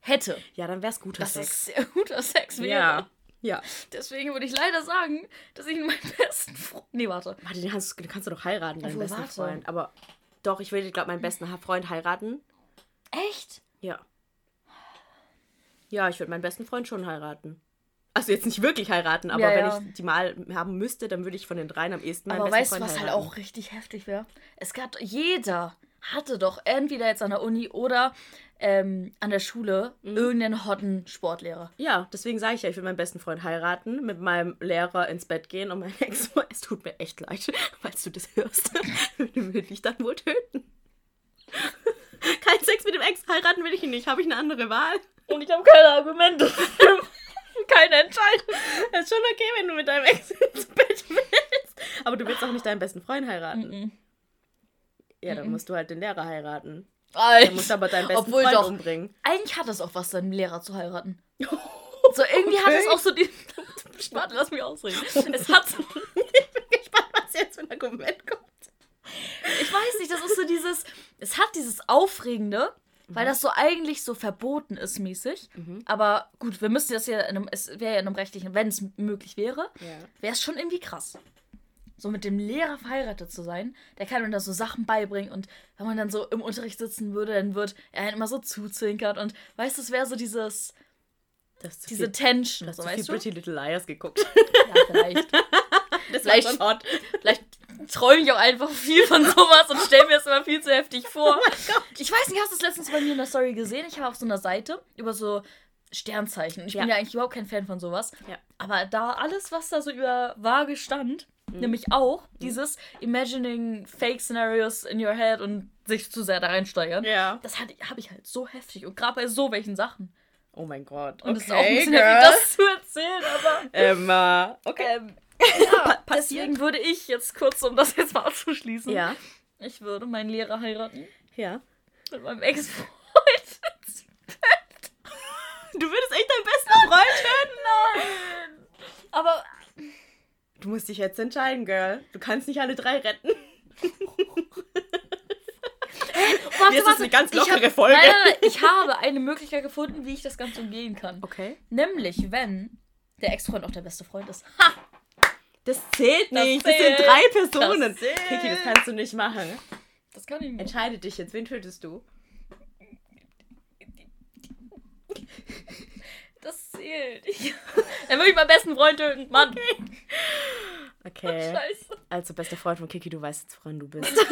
hätte, Ja, dann wär's guter dass Sex. es sehr guter Sex wäre. Ja. Ja. Deswegen würde ich leider sagen, dass ich meinen besten Freund. Nee, warte. Warte, den kannst, den kannst du doch heiraten, deinen Obwohl, besten warte. Freund. Aber doch, ich würde, glaube meinen besten Freund heiraten. Echt? Ja. Ja, ich würde meinen besten Freund schon heiraten. Also jetzt nicht wirklich heiraten, aber Ja, wenn ja. ich die mal haben müsste, dann würde ich von den dreien am ehesten meinen Aber besten weißt du, Freund was halt heiraten. auch richtig heftig wäre? Es gab, jeder hatte doch entweder jetzt an der Uni oder ähm, an der Schule Mhm. irgendeinen hotten Sportlehrer. Ja, deswegen sage ich ja, ich will meinen besten Freund heiraten, mit meinem Lehrer ins Bett gehen und mein Ex, es tut mir echt leid, falls du das hörst, würde ich dann wohl töten. Kein Sex mit dem Ex, heiraten will ich ihn nicht, habe ich eine andere Wahl? Und ich habe keine Argumente. keine Entscheidung. ist schon okay, wenn du mit deinem Ex ins Bett willst. Aber du willst auch nicht deinen besten Freund heiraten. Ja, dann musst du halt den Lehrer heiraten. Alter. Dann musst aber deinen besten Obwohl Freund doch. umbringen. Eigentlich hat es auch was, seinen Lehrer zu heiraten. So irgendwie hat es Okay. auch so die. Warte, lass mich ausreden. Es hat so. Ich bin gespannt, was jetzt für ein Argument kommt. Ich weiß nicht, das ist so dieses. Es hat dieses Aufregende, weil das so eigentlich so verboten ist, mäßig. Aber gut, wir müssten das ja in einem. Es wäre ja in einem rechtlichen, wenn es möglich wäre, Ja. wäre es schon irgendwie krass. So mit dem Lehrer verheiratet zu sein, der kann mir da so Sachen beibringen und wenn man dann so im Unterricht sitzen würde, dann wird er halt immer so zuzwinkert und weißt du, es wäre so dieses, diese viel, Tension, das so ist zu viel du? Pretty Little Liars geguckt. Ja, vielleicht. Das Vielleicht-. Vielleicht träume ich auch einfach viel von sowas und stelle mir das immer viel zu heftig vor. ich weiß nicht, hast du es letztens bei mir in der Story gesehen? Ich habe auf so einer Seite über so Sternzeichen. Ich bin Ja. ja eigentlich überhaupt kein Fan von sowas. Ja. Aber da alles, was da so über Waage stand, Mhm. nämlich auch dieses Imagining Fake Scenarios in your head und sich zu sehr da reinsteigern. Ja. Das habe ich halt so heftig und gerade bei so welchen Sachen. Oh mein Gott. Und okay, es ist auch ein bisschen girl. heftig, das zu erzählen, aber. Emma. Okay. Ähm, ja, deswegen würde ich jetzt kurz, um das jetzt mal abzuschließen, Ja. ich würde meinen Lehrer heiraten Ja. mit meinem Ex-Freund. Du würdest echt deinen besten Freund töten? Nein! Aber Du musst dich jetzt entscheiden, Girl. Du kannst nicht alle drei retten. warte, Jetzt ist eine ganz ich lockere hab, Folge. Nein, ich habe eine Möglichkeit gefunden, wie ich das Ganze umgehen kann. Okay. Nämlich, wenn der Ex-Freund auch der beste Freund ist. Ha! Das zählt Das nicht. Das, zählt. sind drei Personen. Das zählt. Kiki, das kannst du nicht machen. Das kann ich nicht. Entscheide dich jetzt. Wen tötest du? Das zählt. Ich, dann würde ich meinen besten Freund töten. Mann. Okay. Scheiße. Also, bester Freund von Kiki, du weißt jetzt, woran du bist.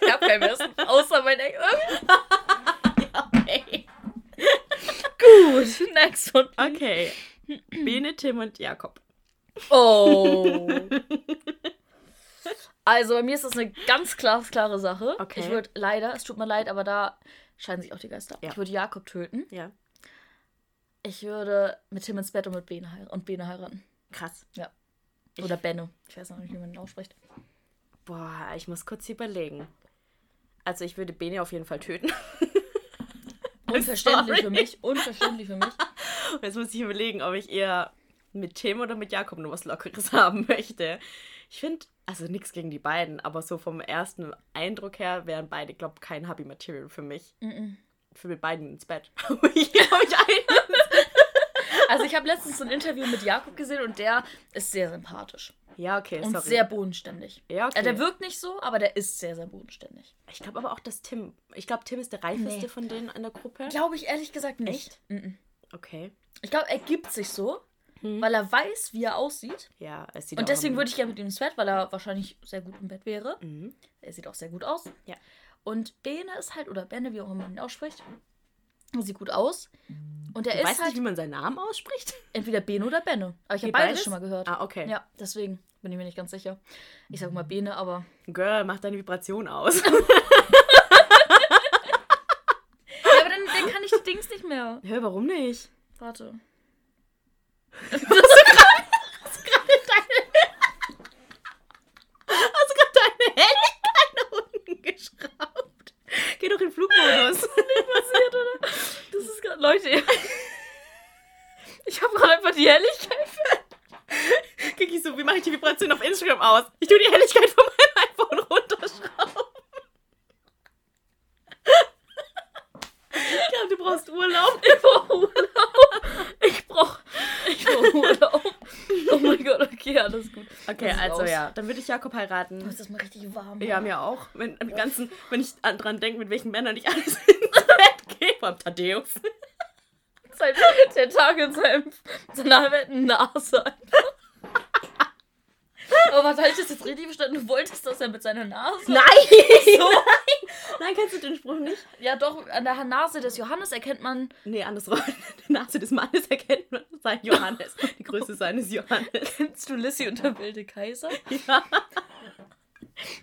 Ich habe keinen besten, außer mein Ex. okay. Gut. Next one. Okay. Bene, Tim und Jakob. Oh. Also bei mir ist das eine ganz klar, klare Sache. Okay. Ich würde leider, es tut mir leid, aber da scheiden sich auch die Geister. Ja. Ich würde Jakob töten. Ja. Ich würde mit Tim ins Bett und mit Bene, heir und Bene heiraten. Krass. Ja. Oder Benno. Ich weiß noch nicht, wie man ihn ausspricht. Boah, ich muss kurz überlegen. Also ich würde Bene auf jeden Fall töten. Unverständlich Sorry. für mich. Unverständlich für mich. Jetzt muss ich überlegen, ob ich eher mit Tim oder mit Jakob nur was Lockeres haben möchte. Ich finde, also nichts gegen die beiden, aber so vom ersten Eindruck her wären beide, glaube ich, kein Hubby Material für mich. Ich will mit beiden ins Bett. ich glaube, ich. Also ich habe letztens so ein Interview mit Jakob gesehen und der ist sehr sympathisch. Ja, okay, Und sorry. sehr bodenständig. Ja, okay. Also der wirkt nicht so, aber der ist sehr, sehr bodenständig. ich glaube aber auch, dass Tim, ich glaube, Tim ist der reifeste Nee. von denen in der Gruppe. Glaube ich ehrlich gesagt nicht. Mhm. Okay. Ich glaube, er gibt sich so, weil er weiß, wie er aussieht. Ja, es sieht Und auch deswegen würde ich gerne mit ihm ins Bett, weil er wahrscheinlich sehr gut im Bett wäre. Mhm. Er sieht auch sehr gut aus. Ja. Und Bene ist halt, oder Benne, wie auch immer man ihn ausspricht, sieht gut aus. Und er Du ist weißt halt nicht, wie man seinen Namen ausspricht? entweder Bene oder Benne. Aber ich habe beides beides? schon mal gehört. Ah, okay. Ja, deswegen bin ich mir nicht ganz sicher. Ich sag mal Bene, aber. Girl, mach deine Vibration aus. Ja, aber dann, dann kann ich die Dings nicht mehr. Hör, warum nicht? Warte. Hast du gerade deine Helligkeit nach unten geschraubt? Geh doch in Flugmodus. passiert, oder? Das ist gerade. Leute. Ich habe gerade einfach die Helligkeit. Kiki, so, wie mache ich die Vibration auf Instagram aus? Ich tue die Helligkeit von meinem iPhone runterschrauben. Ich glaube, du brauchst Urlaub. Ich brauche Urlaub. Ich brauche ich brauch Urlaub. Oh mein Gott, okay, alles gut. Okay, also aus. ja, dann würde ich Jakob Oh, heiraten. ist das mal richtig warm. Ja, mir auch. Wenn, am ganzen, wenn ich an- dran denke, mit welchen Männern ich alles ins Bett gehe. Vor allem Thaddeus. Sein, der Tag in seinem, seiner halben Nase. Aber was habe ich das jetzt richtig verstanden? Du wolltest, dass er mit seiner Nase. Nein! So. Nein, kennst du den Spruch nicht? Ja, doch, an der Nase des Johannes erkennt man. Nee, andersrum. Die Nase des Mannes erkennt man sein Johannes. Die Größe seines Johannes. Kennst du Lissy und der wilde Kaiser? Ja.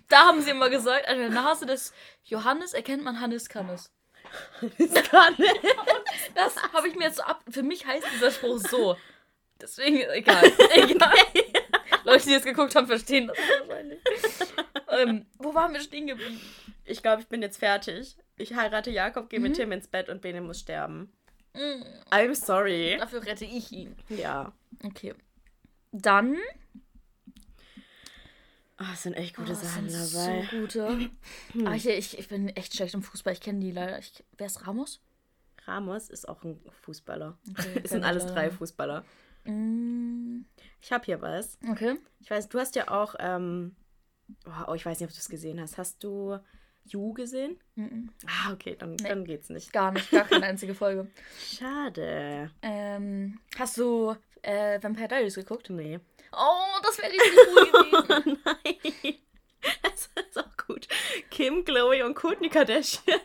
Da haben sie immer gesagt, an der Nase des Johannes erkennt man Hannes Kannes. Das kann nicht. Das habe ich mir jetzt so ab. Für mich heißt dieser Spruch so. Deswegen, egal. egal. Leute, die jetzt geguckt haben, verstehen das wahrscheinlich. ähm, wo waren wir stehen geblieben? Ich glaube, ich bin jetzt fertig. Ich heirate Jakob, gehe mit Mhm. Tim ins Bett und Bene muss sterben. Mm, I'm sorry. Dafür rette ich ihn. Ja. Okay. Dann. Ah, es sind echt gute Oh, Sachen sind dabei. So gute. Ah, ich, ich, ich bin echt schlecht im Fußball. Ich kenne die leider. Ich, wer ist Ramos? Ramos ist auch ein Fußballer. Okay, Es sind alles leider drei. Fußballer. Mm, Ich habe hier was. okay. Ich weiß, du hast ja auch, ähm, oh, ich weiß nicht, ob du es gesehen hast. Hast du You gesehen? Mm, Ah, okay, dann, Nee. dann geht's nicht. Gar nicht, gar keine einzige Folge. Schade. Ähm, hast du äh, Vampire Diaries geguckt? Nee. Oh, das wäre richtig cool gewesen. Nein. Das ist auch gut. Kim, Chloe und Kourtney Kardashian.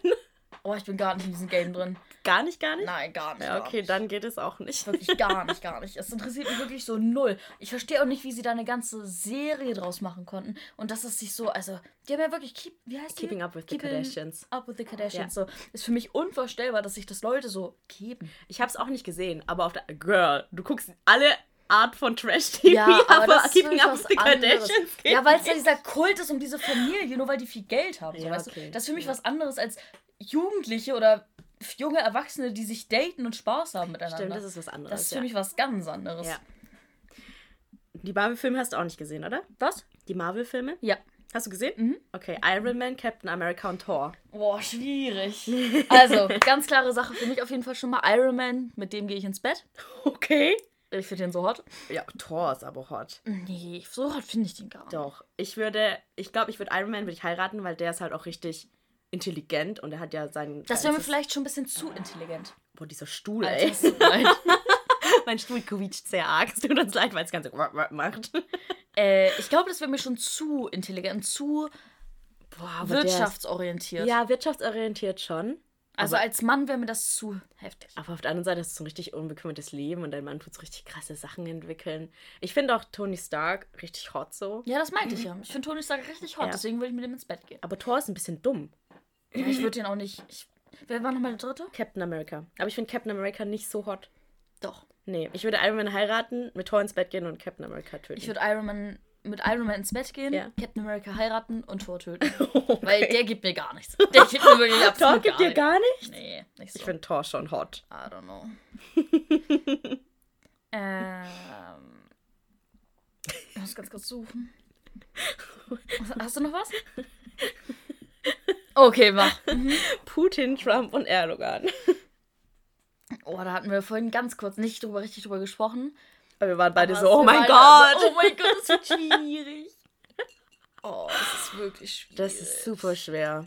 Oh, ich bin gar nicht in diesem Game drin. Gar nicht, gar nicht? Nein, gar nicht. Ja, okay, nicht. dann geht es auch nicht. Wirklich gar nicht, gar nicht. Es interessiert mich wirklich so null. Ich verstehe auch nicht, wie sie da eine ganze Serie draus machen konnten. Und dass es sich so, also, die haben ja wirklich, keep, wie heißt die? Keeping up with the Keeping Kardashians. Up with the Kardashians. So, ist für mich unvorstellbar, dass sich das Leute so geben. Ich habe es auch nicht gesehen, aber auf der Girl, du guckst alle Art von Trash-TV, Ja, aber ist Keeping up with the. Kardashians Ja, weil es ja dieser Kult ist um diese Familie, nur weil die viel Geld haben. So, Ja, weißt okay. du? Das ist für mich Ja. was anderes als Jugendliche oder junge Erwachsene, die sich daten und Spaß haben miteinander. Stimmt, das ist was anderes. Das ist für ja. mich was ganz anderes. Ja. Die Marvel-Filme hast du auch nicht gesehen, oder? Was? Die Marvel-Filme? Ja. Hast du gesehen? Mhm. Okay, Iron Man, Captain America und Thor. Boah, schwierig. Also, ganz klare Sache für mich auf jeden Fall schon mal. Iron Man, mit dem gehe ich ins Bett. Okay. Ich finde den so hot. Ja, Thor ist aber hot. Nee, so hot finde ich den gar nicht. Doch. Ich würde, ich glaube, ich würde Iron Man würde ich heiraten, weil der ist halt auch richtig intelligent und er hat ja seinen. Das wäre mir vielleicht schon ein bisschen zu intelligent. Boah, dieser Stuhl, Alter, ey. mein Stuhl quietscht sehr arg. Es tut uns leid, weil es ganz so macht. äh, ich glaube, das wäre mir schon zu intelligent, zu Boah, ist- wirtschaftsorientiert. Ja, wirtschaftsorientiert schon. Also Aber- als Mann wäre mir das zu heftig. Aber auf der anderen Seite ist es so ein richtig unbekümmertes Leben und dein Mann tut so richtig krasse Sachen entwickeln. Ich finde auch Tony Stark richtig hot so. Ja, das meinte ich ja. Ich finde Tony Stark richtig hot, Ja. deswegen würde ich mit dem ins Bett gehen. Aber Thor ist ein bisschen dumm. Ja, ich würde den auch nicht. Ich, wer war nochmal der dritte? Captain America. Aber ich finde Captain America nicht so hot. Doch. Nee, ich würde Iron Man heiraten, mit Thor ins Bett gehen und Captain America töten. Ich würde Iron Man mit Iron Man ins Bett gehen, Ja. Captain America heiraten und Thor töten. Weil der gibt mir gar nichts. Der gibt mir wirklich absolut Thor gibt gar dir nichts. gar nicht? Nee, nicht so. Ich finde Thor schon hot. I don't know. ähm. Ich muss ganz kurz suchen. Hast du noch was? Okay, mach. Putin, Trump und Erdogan. Oh, da hatten wir vorhin ganz kurz nicht drüber richtig drüber gesprochen. Aber wir waren beide Aber so, oh mein Gott. So, oh mein Gott, das wird schwierig. Oh, das ist wirklich schwierig. Das ist super schwer.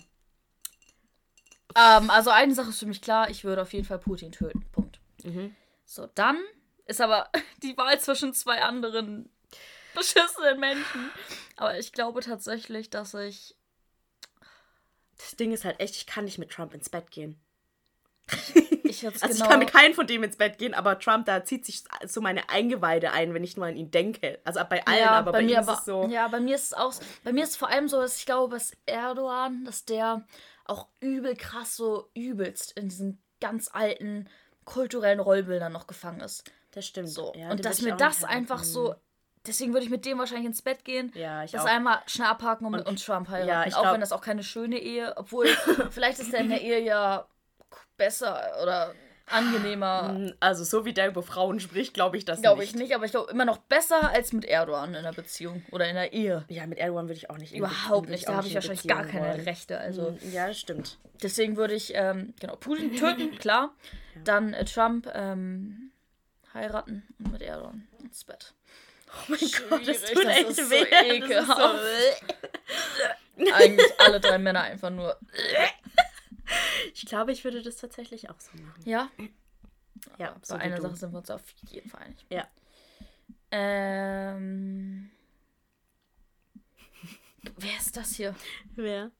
Ähm, also eine Sache ist für mich klar, ich würde auf jeden Fall Putin töten. Punkt. Mhm. So, dann ist aber die Wahl zwischen zwei anderen beschissenen Menschen. Aber ich glaube tatsächlich, dass ich. Das Ding ist halt echt, ich kann nicht mit Trump ins Bett gehen. Ich Also genau. ich kann mit keinem von dem ins Bett gehen, aber Trump, da zieht sich so meine Eingeweide ein, wenn ich nur an ihn denke. Also bei allen, aber bei, ihm mir ist es so. Ja, bei mir ist es auch. Bei mir ist es vor allem so, dass ich glaube, dass Erdogan, dass der auch übel krass so übelst in diesen ganz alten kulturellen Rollbildern noch gefangen ist. Das stimmt. So. Ja, und dass mir das einfach so. Deswegen würde ich mit dem wahrscheinlich ins Bett gehen. Ja, ich das auch. einmal schnell abhaken und, mit Und- uns Trump heiraten. ja, ich auch glaub- wenn das auch keine schöne Ehe, obwohl vielleicht ist er in der Ehe ja besser oder angenehmer. Also so wie der über Frauen spricht, glaube ich das Glaube nicht. ich nicht, aber ich glaube immer noch besser als mit Erdogan in einer Beziehung oder in der Ehe. Ja, mit Erdogan würde ich auch nicht. Überhaupt nicht. Da habe ich in wahrscheinlich gar keine wollen. Rechte. Also Mm, Ja, stimmt. deswegen würde ich ähm, genau Putin töten, klar. Dann äh, Trump ähm, heiraten und mit Erdogan ins Bett. Oh mein Gott, das Schwierig, tut das echt ist so weh. Das ist ekelhaft. so- Eigentlich alle drei Männer einfach nur. Ich glaube, ich würde das tatsächlich auch so machen. Ja. Ja, Aber so bei einer du. Sache sind wir uns auf jeden Fall einig. Ja. Ähm. Wer ist das hier? Wer?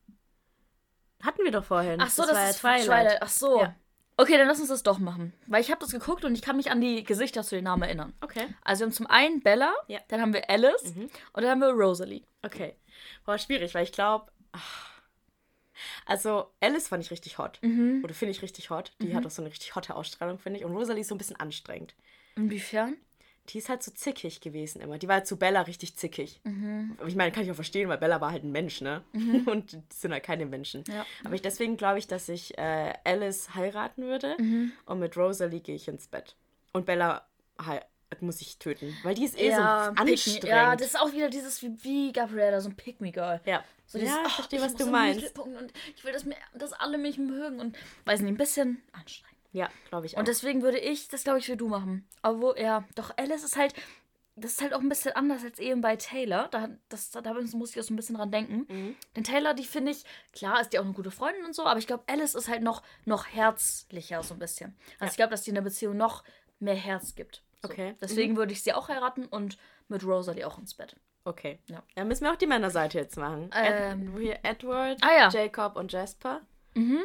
Hatten wir doch vorhin. Ach so, das, war ist ja Twilight. Ach so. Ja. Okay, dann lass uns das doch machen. Weil ich habe das geguckt und ich kann mich an die Gesichter zu den Namen erinnern. Okay, Also wir haben zum einen Bella, Ja. dann haben wir Alice Mhm. und dann haben wir Rosalie. okay. War schwierig, weil ich glaube. Also, Alice fand ich richtig hot. Mhm. Oder finde ich richtig hot. Die hat auch so eine richtig hotte Ausstrahlung, finde ich. Und Rosalie ist so ein bisschen anstrengend. Inwiefern? Die ist halt so zickig gewesen immer. Die war halt zu Bella richtig zickig. Aber Ich meine, kann ich auch verstehen, weil Bella war halt ein Mensch, ne? Und die sind halt keine Menschen. Ja. Aber ich, deswegen glaube ich, dass ich äh, Alice heiraten würde. Mhm. Und mit Rosalie gehe ich ins Bett. Und Bella muss ich töten. Weil die ist eh so anstrengend. Ja, das ist auch wieder dieses wie, wie Gabriella, so ein Pick me Girl. ja. So ja, dieses, ich "Oh, verstehe, ich was du meinst. Und ich will, dass, mir, dass alle mich mögen und weiß nicht, ein bisschen anstrengend. Ja, glaube ich auch. Und deswegen würde ich, das glaube ich, wie du machen. Aber wo, ja, doch Alice ist halt, das ist halt auch ein bisschen anders als eben bei Taylor. Da, das, da muss ich auch so ein bisschen dran denken. Mhm. Denn Taylor, die finde ich, klar ist die auch eine gute Freundin und so, aber ich glaube, Alice ist halt noch, noch herzlicher so ein bisschen. Also Ja. ich glaube, dass die in der Beziehung noch mehr Herz gibt. So. Okay. Deswegen würde ich sie auch heiraten und mit Rosalie auch ins Bett. Okay. Ja. Dann müssen wir auch die Männerseite jetzt machen. Ähm. Ed, hier Edward, Ah, ja. Jacob und Jasper. Mhm.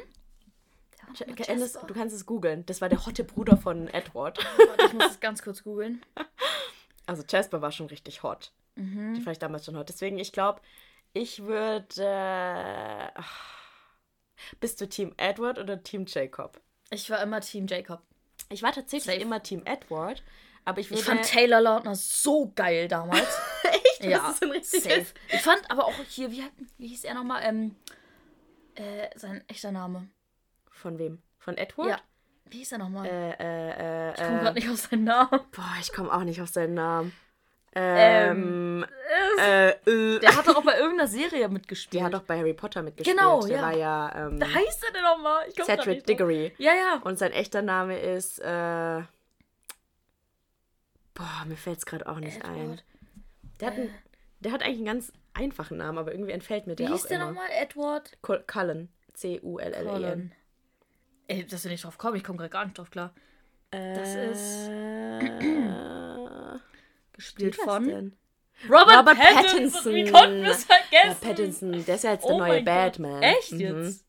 Jasper. du kannst es googeln. Das war der hotte Bruder von Edward. Warte, ich muss das ganz kurz googeln. Also Jasper war schon richtig hot. Mhm. Die fand ich damals schon hot. Deswegen, ich glaube, ich würde. Äh, bist du Team Edward oder Team Jacob? Ich war immer Team Jacob. Ich war tatsächlich Safe. immer Team Edward, aber ich würde. Ich fand Taylor Lautner so geil damals. echt, ja, das ist ein richtiges. safe. Ich fand aber auch hier, wie, wie hieß er nochmal? Ähm, äh, sein echter Name. Von wem? Von Edward? Ja. Wie hieß er nochmal? Äh, äh, äh, ich komme äh, gerade nicht auf seinen Namen. Boah, ich komme auch nicht auf seinen Namen. Ähm, Ähm, äh, äh, Der hat doch auch bei irgendeiner Serie mitgespielt. die hat doch bei Harry Potter mitgespielt. Genau, Der ja. war ja ähm, Wie heißt er denn nochmal? Cedric. Diggory. Ja, ja. Und sein echter Name ist. Boah, mir fällt es gerade auch nicht ein. Edward. Der hat, einen, der hat eigentlich einen ganz einfachen Namen, aber irgendwie entfällt mir Wie der hieß auch der immer. nochmal? Edward Cul- Cullen. C-U-L-L-E-N. Ey, dass wir nicht drauf kommen, ich komme gerade gar nicht drauf klar. Das ist Äh, gespielt von denn? Robert, Robert Pattinson. Pattinson. Wie konnten wir es vergessen? Ja, Pattinson, der ist ja jetzt der Oh neue. Batman. Echt Mhm. jetzt?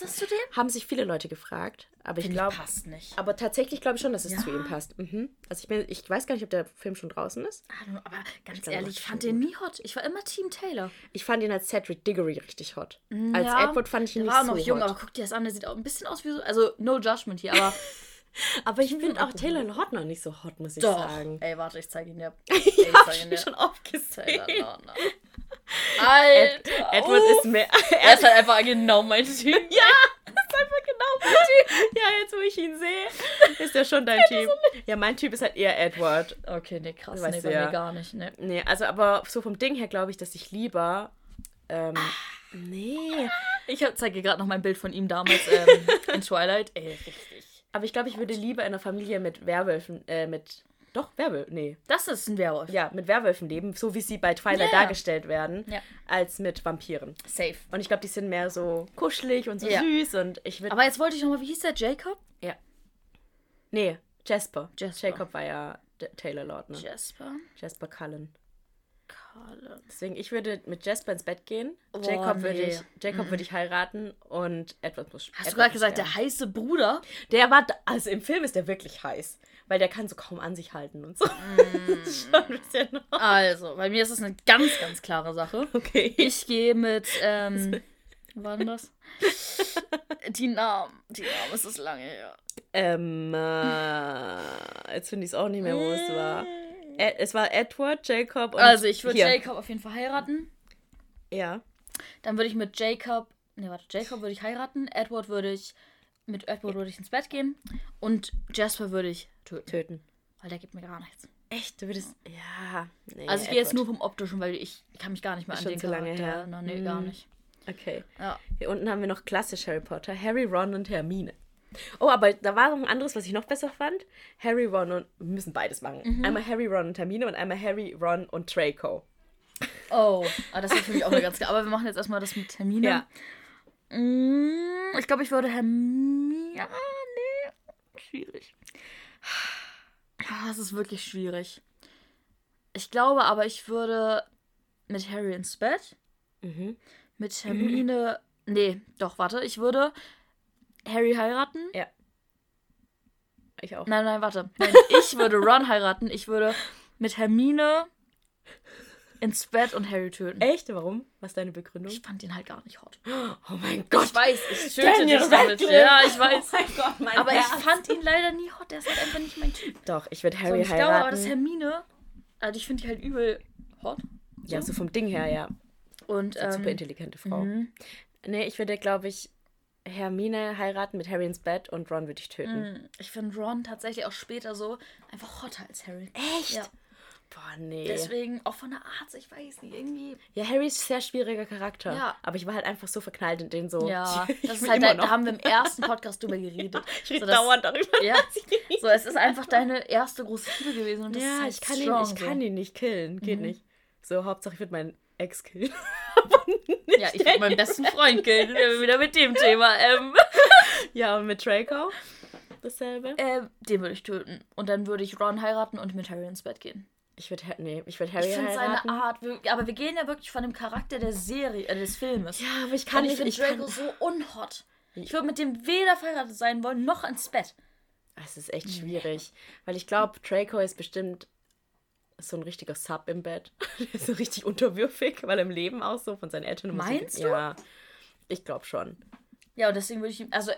Ja. Passt, das zu dem? Haben sich viele Leute gefragt, aber ich glaube. passt nicht. Aber tatsächlich glaube ich schon, dass es Ja. zu ihm passt. Mhm. Also ich, bin, ich weiß gar nicht, ob der Film schon draußen ist. Know, Aber ganz glaube, ehrlich, ich fand den nie hot. Ich war immer Team Taylor. Ich fand ihn als Cedric Diggory richtig hot. Als Ja, Edward fand ich ihn nicht war so noch jung, hot. aber guck dir das an, der sieht auch ein bisschen aus wie so. Also, no judgment hier, aber. Aber ich finde auch Taylor Lautner nicht so hot, muss ich Doch. sagen. Ey, warte, ich zeige ihn dir. Ich ich habe zeig ihn ihn dir. schon aufgesehen. Taylor Lautner. Alter. Edward uff. ist mehr. Er ist halt einfach genau mein Typ. Ja, das ist einfach genau mein Typ. Ja, jetzt wo ich ihn sehe, ist er schon dein Typ. Ja, mein Typ ist halt eher Edward. Okay, nee, krass. Weißt Nee, bei ja. mir gar nicht. Nee. Nee, also aber so vom Ding her glaube ich, dass ich lieber. Ähm, nee. Ich zeige gerade noch mein Bild von ihm damals ähm, in Twilight. Ey, richtig. Aber ich glaube, ich würde lieber in einer Familie mit Werwölfen, äh, mit. Doch, Werwölfen, nee. Das ist ein Werwolf. Ja, mit Werwölfen leben, so wie sie bei Twilight Ja. dargestellt werden, Ja. als mit Vampiren. Safe. Und ich glaube, die sind mehr so kuschelig und so Ja. süß und ich würde. Aber jetzt wollte ich noch mal, wie hieß der? Jacob? Ja. Nee, Jasper. Jasper. Jacob war ja D Taylor Lautner. Jasper. Jasper Cullen. Cullen. Deswegen, ich würde mit Jasper ins Bett gehen. Oh, Jacob würde nee. ich, Jacob würde ich heiraten und Edward muss Hast du Edward gerade muss gesagt, sterben. der heiße Bruder? Der war, da- also im Film ist der wirklich heiß. Weil der kann so kaum an sich halten und so. Mm. das. Also, bei mir ist es eine ganz, ganz klare Sache. Okay. Ich gehe mit, ähm, wie war denn das? Die Namen. Die Namen, es ist lange her. Ähm, äh, jetzt finde ich es auch nicht mehr, wo es war. Ed, es war Edward, Jacob und. Also, ich würde. Jacob auf jeden Fall heiraten. Ja. Dann würde ich mit Jacob, ne, warte, Jacob würde ich heiraten. Edward würde ich, mit Edward würde ich ins Bett gehen. Und Jasper würde ich töten. Töten. Weil der gibt mir gar nichts. Echt? Du würdest. Ja. Nee, Also, ich gehe jetzt nur vom Optischen, weil ich kann mich gar nicht mehr Ist an schon den zu lange Charakter her. erinnern. Nee, gar Mm. nicht. Okay. Ja. Hier unten haben wir noch klassisch Harry Potter. Harry, Ron und Hermine. Oh, aber da war noch ein anderes, was ich noch besser fand. Harry, Ron und. Wir müssen beides machen. Mhm. Einmal Harry, Ron und Hermine und einmal Harry, Ron und Draco. Oh, ah, das ist für mich auch eine ganz. Aber wir machen jetzt erstmal das mit Termine. Ja. Mm, Ich glaube, ich würde Hermine. Ja, nee. Schwierig. Ah, Das ist wirklich schwierig. Ich glaube aber, ich würde mit Harry ins Bett. Mhm. Mit Hermine. Nee, doch, warte. Ich würde Harry heiraten. Ja. Ich auch. Nein, nein, warte. Nein, ich würde Ron heiraten. Ich würde mit Hermine ins Bett und Harry töten. Echt? Warum? Was ist deine Begründung? Ich fand ihn halt gar nicht hot. Oh mein Gott. Ich weiß, ich töte Daniel dich damit. Ja, ich weiß. Oh mein Gott, mein Aber ich Herz. fand ihn leider nie hot. Der ist halt einfach nicht mein Typ. Doch, ich würde So, Harry und ich glaube heiraten. aber, dass Hermine, also ich finde die halt übel hot. ja, so vom Ding her, ja. Und So eine super ähm, intelligente Frau. mhm. Nee, ich würde, glaube ich, Hermine heiraten mit Harry ins Bett und Ron würde ich töten. mm, ich finde Ron tatsächlich auch später so einfach hotter als Harry. Echt? Ja. Boah, nee. Deswegen auch von der Art, ich weiß nicht, irgendwie. Ja, Harry ist ein sehr schwieriger Charakter. Ja. Aber ich war halt einfach so verknallt in den so. Ja, ich das ist halt, dein, da haben wir im ersten Podcast drüber geredet. Ich rede so, dauernd darüber. Ja, so es ist einfach deine erste große Liebe gewesen und das ist Ja, halt ich kann, strong, ihn, ich kann ihn nicht killen. Geht nicht. So, Hauptsache ich würde meinen Ex killen. Ja, ich würde meinen besten Freund killen. Wieder mit dem Thema. Ähm, ja, und mit Draco dasselbe. äh, den würde ich töten. Und dann würde ich Ron heiraten und mit Harry ins Bett gehen. Ich würde nee, ich würde Harry Ich finde seine. Art, aber wir gehen ja wirklich von dem Charakter der Serie, äh, des Filmes. Ja, aber ich Kann ich nicht. finde Ich Draco kann, so unhot. Ich würde mit dem weder verheiratet sein wollen, noch ins Bett. es ist echt schwierig, weil ich glaube, Draco ist bestimmt so ein richtiger Sub im Bett. Der ist so richtig unterwürfig, weil im Leben auch so von seinen Eltern so- Meinst du? Ja, ich glaube schon. Ja, und deswegen würde ich ihm, also,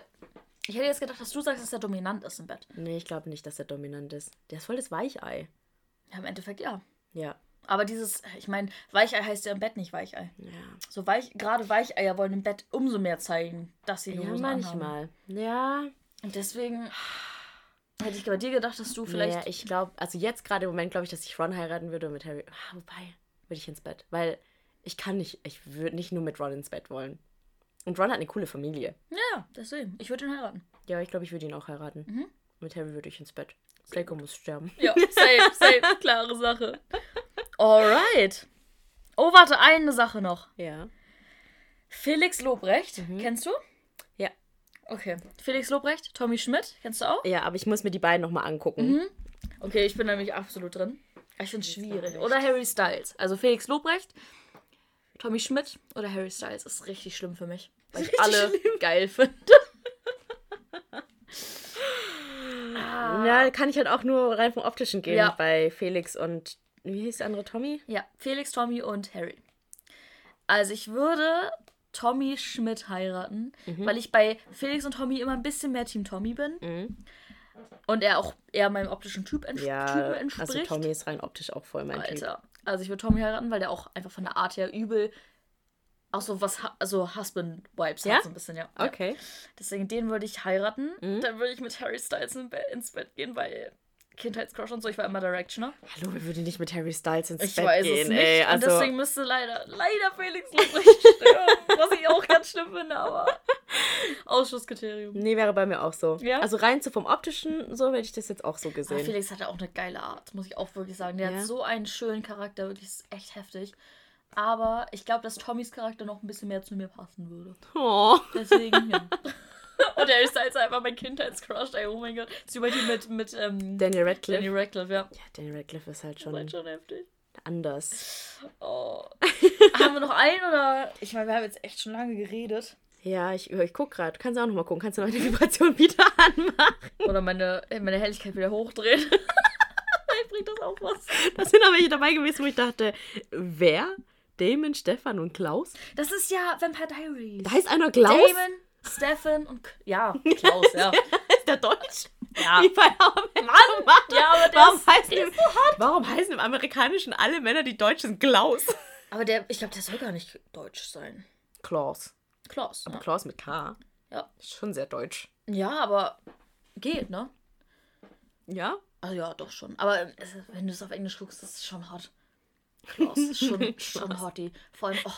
ich hätte jetzt gedacht, dass du sagst, dass er dominant ist im Bett. Nee, ich glaube nicht, dass er dominant ist. Der ist voll das Weichei. Ja, im Endeffekt ja. Ja, Aber dieses, ich meine, Weichei heißt ja im Bett nicht Weichei. ja. So weich, gerade Weicheier wollen im Bett umso mehr zeigen, dass sie Ja, Hosen anhaben. manchmal. Ja, Und deswegen hätte ich bei dir gedacht, dass du vielleicht. Naja, ich glaube, also jetzt gerade im Moment glaube ich, dass ich Ron heiraten würde und mit Harry. Ah, wobei, würde ich ins Bett. Weil ich kann nicht, ich würde nicht nur mit Ron ins Bett wollen. Und Ron hat eine coole Familie. ja, deswegen. Ich würde ihn heiraten. Ja, ich glaube, ich würde ihn auch heiraten. Mhm. Mit Harry würde ich ins Bett. Draco muss sterben. Ja, safe, safe. Klare Sache. Alright. Oh, warte, eine Sache noch. Ja. Felix Lobrecht, Mhm. kennst du? Ja. Okay. Felix Lobrecht, Tommy Schmidt, kennst du auch? Ja, aber ich muss mir die beiden nochmal angucken. Mhm. Okay, ich bin nämlich absolut drin. Ich finde es schwierig. Oder Harry Styles. Also Felix Lobrecht Tommy Schmidt oder Harry Styles ist richtig schlimm für mich. Weil ich alle schlimm. geil finde. Ja, kann ich halt auch nur rein vom Optischen gehen Ja. bei Felix und. Wie hieß der andere Tommy? Ja, Felix, Tommy und Harry. Also ich würde Tommy Schmidt heiraten, Mhm. weil ich bei Felix und Tommy immer ein bisschen mehr Team Tommy bin. Mhm. Und er auch eher meinem optischen Typ, ents Ja, typ entspricht. also Tommy ist rein optisch auch voll mein Typ. Alter. Also ich würde Tommy heiraten, weil der auch einfach von der Art her übel auch so was, also Husband-Vibes Ja? hat so ein bisschen, ja. ja. Okay. Deswegen den würde ich heiraten. Mhm. Dann würde ich mit Harry Styles ins Bett gehen, weil Kindheitscrush und so, ich war immer Directioner. Hallo, wer würde nicht mit Harry Styles ins Ich Bett weiß gehen, es nicht. ey? und Also, deswegen müsste leider, leider Felix Lobrecht sterben. was ich auch ganz schlimm finde, aber Ausschlusskriterium. nee, wäre bei mir auch so. Ja? Also rein so vom optischen, so hätte ich das jetzt auch so Aber gesehen. Felix hatte auch eine geile Art, muss ich auch wirklich sagen. Der Ja. hat so einen schönen Charakter, wirklich ist echt heftig. Aber ich glaube, dass Tommys Charakter noch ein bisschen mehr zu mir passen würde. Oh. Deswegen, ja. Und er ist halt einfach mein Kindheitscrush, ey, oh mein Gott. Das ist über die mit, mit ähm, Daniel Radcliffe. Danny Radcliffe, ja. Ja, Daniel Radcliffe ist halt Das schon ist halt schon heftig. anders. Oh. haben wir noch einen oder? Ich meine, wir haben jetzt echt schon lange geredet. Ja, ich, ich guck gerade. Kannst du auch noch mal gucken. Kannst du noch die Vibration wieder anmachen? Oder meine, meine Helligkeit wieder hochdrehen. Vielleicht bringt das auch was. Da sind aber welche dabei gewesen, wo ich dachte, wer? Damon, Stefan und Klaus? Das ist ja Vampire Diaries. Da heißt einer Klaus? Damon, Stefan und. Ja, Klaus, ja. Ist der Deutsch? Ja. Wie bei Mann! Mother. Ja, aber der warum, ist- heißen der im, so warum heißen im Amerikanischen alle Männer, die Deutschen, Klaus? Aber der, ich glaube, der soll gar nicht deutsch sein. Klaus. Klaus. Aber Ja. Klaus mit K. Ja. Ist schon sehr deutsch. ja, aber geht, ne? Ja? Also ja, doch schon. Aber äh, es- wenn du es auf Englisch guckst, ist schon hot. Klaus ist schon, schon hottie. Vor allem, oh,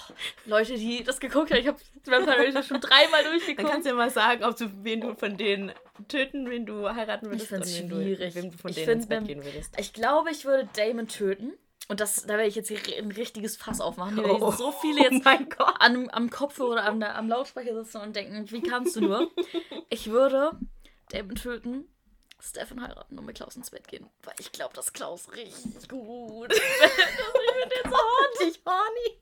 Leute, die das geguckt haben, ich habe Vampire Diaries schon dreimal Dann durchgeguckt. kannst du ja mal sagen, ob du, wen du von denen töten, wen du heiraten würdest Ich und wen schwierig. du, wem du von Ich denen find, ins Bett gehen würdest. Ich glaube, ich würde Damon töten. Und das, da werde ich jetzt hier ein richtiges Fass aufmachen. Hier werden so viele jetzt Oh mein Gott. an, am Kopf oder am, am Lautsprecher sitzen und denken, wie kannst du nur? Ich würde Damon töten, Stefan heiraten und mit Klaus ins Bett gehen. Weil ich glaube, dass Klaus richtig gut ich finde den so hot. Ich horny.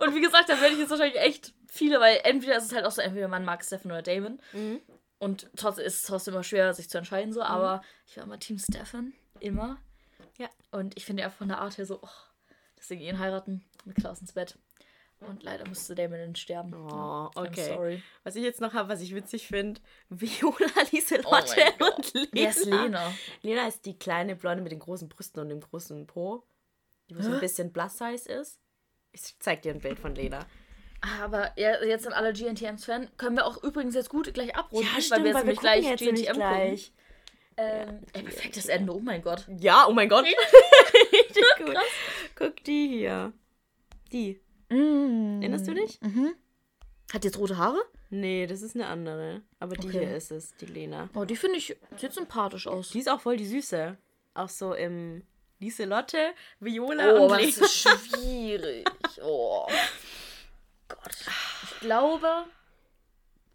Und wie gesagt, da werde ich jetzt wahrscheinlich echt viele, weil entweder ist es halt auch so, entweder man mag Stefan oder Damon. Mhm. Und trotzdem ist es trotzdem immer schwer, sich zu entscheiden so. Aber ich war immer Team Stefan. Immer. Ja. Und ich finde er von der Art her so, oh, deswegen ihn heiraten, mit Klaus ins Bett. Und leider müsste Damon dann sterben. Oh, Ja, okay. sorry. Was ich jetzt noch habe, was ich witzig finde, Viola, Lieselotte Oh und Lena. Wer ist Lena? Lena ist die kleine Blonde mit den großen Brüsten und dem großen Po, die so ein bisschen plus size ist. Ich zeig dir ein Bild von Lena. Aber ja, jetzt sind alle GNTMs-Fan. Können wir auch übrigens jetzt gut gleich abrunden, Ja, weil stimmt, wir jetzt weil wir nämlich gleich gucken jetzt GNTM gleich. gucken. Ähm, ey, perfektes Ende, oh mein Gott. Ja, oh mein Gott. Richtig gut. Guck die hier. Die. Mm. Erinnerst du dich? Mhm. Hat jetzt rote Haare? Nee, das ist eine andere. Aber die Okay. hier ist es, die Lena. Oh, die finde ich, sieht sympathisch aus. Die ist auch voll die Süße. Auch so im Lieselotte, Viola Oh, und aber das Lena. ist schwierig. Oh. Gott. Ich glaube.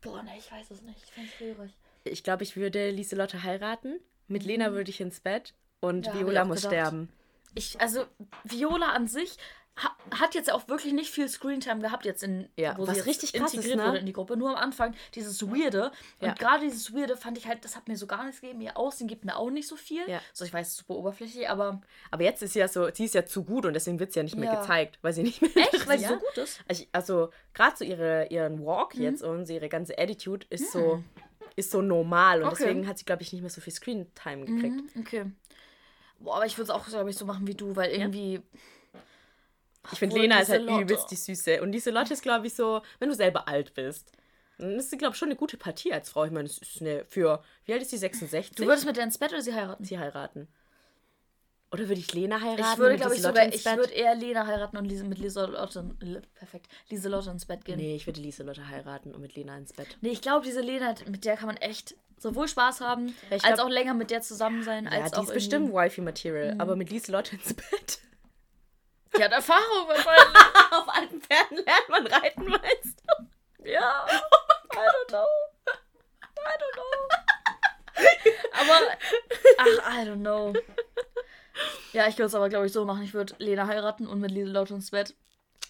Boah, ne, ich weiß es nicht. Ich finde es schwierig. Ich glaube, ich würde Lieselotte heiraten. Mit Lena würde ich ins Bett. Und Mhm. Ja, Viola muss gedacht. sterben. Ich, also, Viola an sich hat jetzt auch wirklich nicht viel Screentime gehabt, jetzt in, Ja, wo was sie richtig krass ist, integriert ne? wurde in die Gruppe. Nur am Anfang dieses Weirde. Und Ja. gerade dieses Weirde fand ich halt, das hat mir so gar nichts gegeben. Ihr Aussehen gibt mir auch nicht so viel. Ja. So, ich weiß, es ist super oberflächlich, aber Aber jetzt ist sie ja so, sie ist ja zu gut und deswegen wird sie ja nicht mehr gezeigt, weil sie nicht mehr. echt, weil sie so gut ist. Also, also gerade so ihre, ihren Walk Mhm. jetzt und ihre ganze Attitude ist so ist so normal und Okay. deswegen hat sie glaube ich nicht mehr so viel Screentime gekriegt. Mhm, okay. Boah, aber ich würde es auch, glaube ich, so machen wie du, weil irgendwie. Ich finde Lena ist halt übelst die Süße und Lieselotte ist glaube ich so, wenn du selber alt bist. Dann ist sie glaube ich schon eine gute Partie als Frau. Ich meine, es ist eine für wie alt ist sie 66? Du würdest mit der ins Bett oder sie heiraten? sie heiraten. Oder würde ich Lena heiraten? Ich würde, glaube ich, sogar, ich würde eher Lena heiraten und Lise, mit Lieselotte, perfekt, Lieselotte ins Bett gehen. Nee, Nee, ich würde Lieselotte heiraten und mit Lena ins Bett. ich glaube, diese Lena, mit der kann man echt sowohl Spaß haben, ich als glaub- auch länger mit der zusammen sein, Ja, als die auch ist bestimmt Mhm. Wifi-Material, aber mit Lieselotte ins Bett. Die hat Erfahrung wahrscheinlich. Auf alten Pferden lernt man reiten, meinst du? ja. I don't know. I don't know. Aber, ach, I don't know. Ja, ich würde es aber, glaube ich, so machen. Ich würde Lena heiraten und mit Lisa laut ins Bett.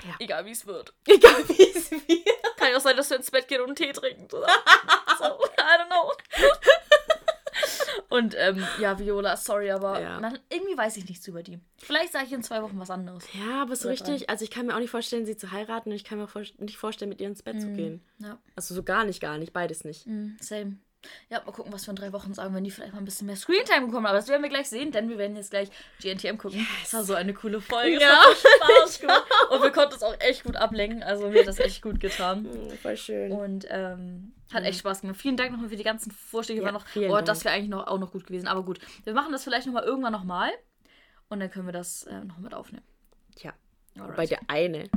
Ja. Egal, wie es wird. Egal wie es wird. Kann ja auch sein, dass wir ins Bett gehen und einen Tee trinken. So, I don't know. Und ähm, ja, Viola, sorry, aber Ja. man, irgendwie weiß ich nichts über die. Vielleicht sage ich in zwei Wochen was anderes. Ja, aber so richtig, also ich kann mir auch nicht vorstellen, sie zu heiraten und ich kann mir auch vor- nicht vorstellen, mit ihr ins Bett zu gehen. Ja, Also so gar nicht, gar nicht, beides nicht. mm, same. Ja, mal gucken, was wir in drei Wochen sagen, wenn die vielleicht mal ein bisschen mehr Screentime bekommen. Aber das werden wir gleich sehen, denn wir werden jetzt gleich GNTM gucken. Das war so eine coole Folge. Ja. Spaß gemacht. Und wir konnten es auch echt gut ablenken. Also mir hat das echt gut getan. Voll schön. Und ähm, hat echt Spaß gemacht. Vielen Dank nochmal für die ganzen Vorschläge. Ja, war noch, oh, das wäre eigentlich noch, auch noch gut gewesen. Aber gut, wir machen das vielleicht nochmal irgendwann nochmal. Und dann können wir das äh, noch mit aufnehmen. Tja, Alright. bei der eine.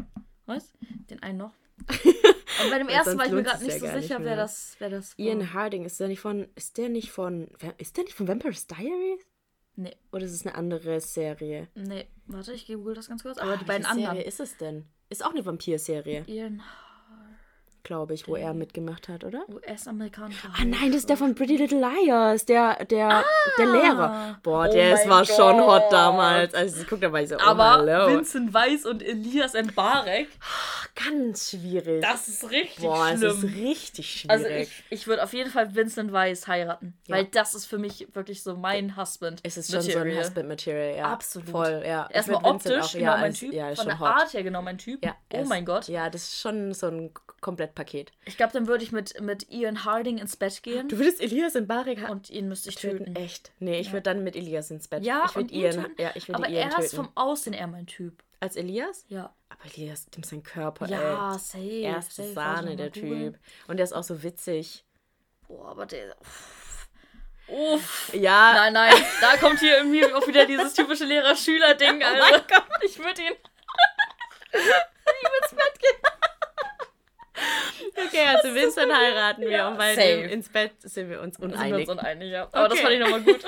Was? Den einen noch? Und bei dem ersten war ich mir gerade nicht so sicher, wer das, wer das war. Ian Harding, ist der nicht von, ist der nicht von, ist der nicht von Vampire's Diaries? Nee, Oder ist es eine andere Serie? nee, warte, ich google das ganz kurz. Aber Ah, die beiden welche Serie anderen. ist es denn? Ist auch eine Vampir-Serie, Ian, glaube ich, wo er mitgemacht hat, oder? US-amerikanischer. Ah nein, das ist der von Pretty Little Liars, der, der, der Lehrer. Boah, Oh der war schon hot Gott. damals. Also ich guck da mal so, oh, Aber hallo. Vincent Weiss und Elias Mbarek, Ganz schwierig. das ist richtig Boah, schlimm. ist richtig schwierig. Also ich, ich würde auf jeden Fall Vincent Weiss heiraten. Ja. Weil das ist für mich wirklich so mein Husband. es ist schon so ein Husband-Material, ja. Absolut. Voll, ja. Erstmal optisch auch- genau ja, mein Typ. Ja, ist Von schon der hot. Art her genau mein Typ. Ja, oh mein Gott. Ja, das ist schon so ein Komplettpaket. Ich glaube, dann würde ich mit, mit Ian Harding ins Bett gehen. Du würdest Elias in haben? Und ihn müsste ich töten? töten. Echt? Nee, ich würde dann mit Elias ins Bett. Ja, ich würde Ian, töten. ja, ich würde Aber Ian er ist töten. vom Aussehen eher mein Typ. Als Elias? Ja. Aber Elias, dem sein Körper, Ja, ey. safe. Erste safe. Sahne, Warte, der. Typ. Und der ist auch so witzig. Boah, aber der. Uff. Uff. Ja, Nein, nein, da kommt hier irgendwie auch wieder dieses typische Lehrer-Schüler-Ding. Oh Also, ich würde ihn. okay, also Vincent heiraten wir Ja, und bei safe. dem ins Bett sind wir uns Sind wir uneinig. uns uneinig, ja. Aber das Okay. fand ich nochmal gut.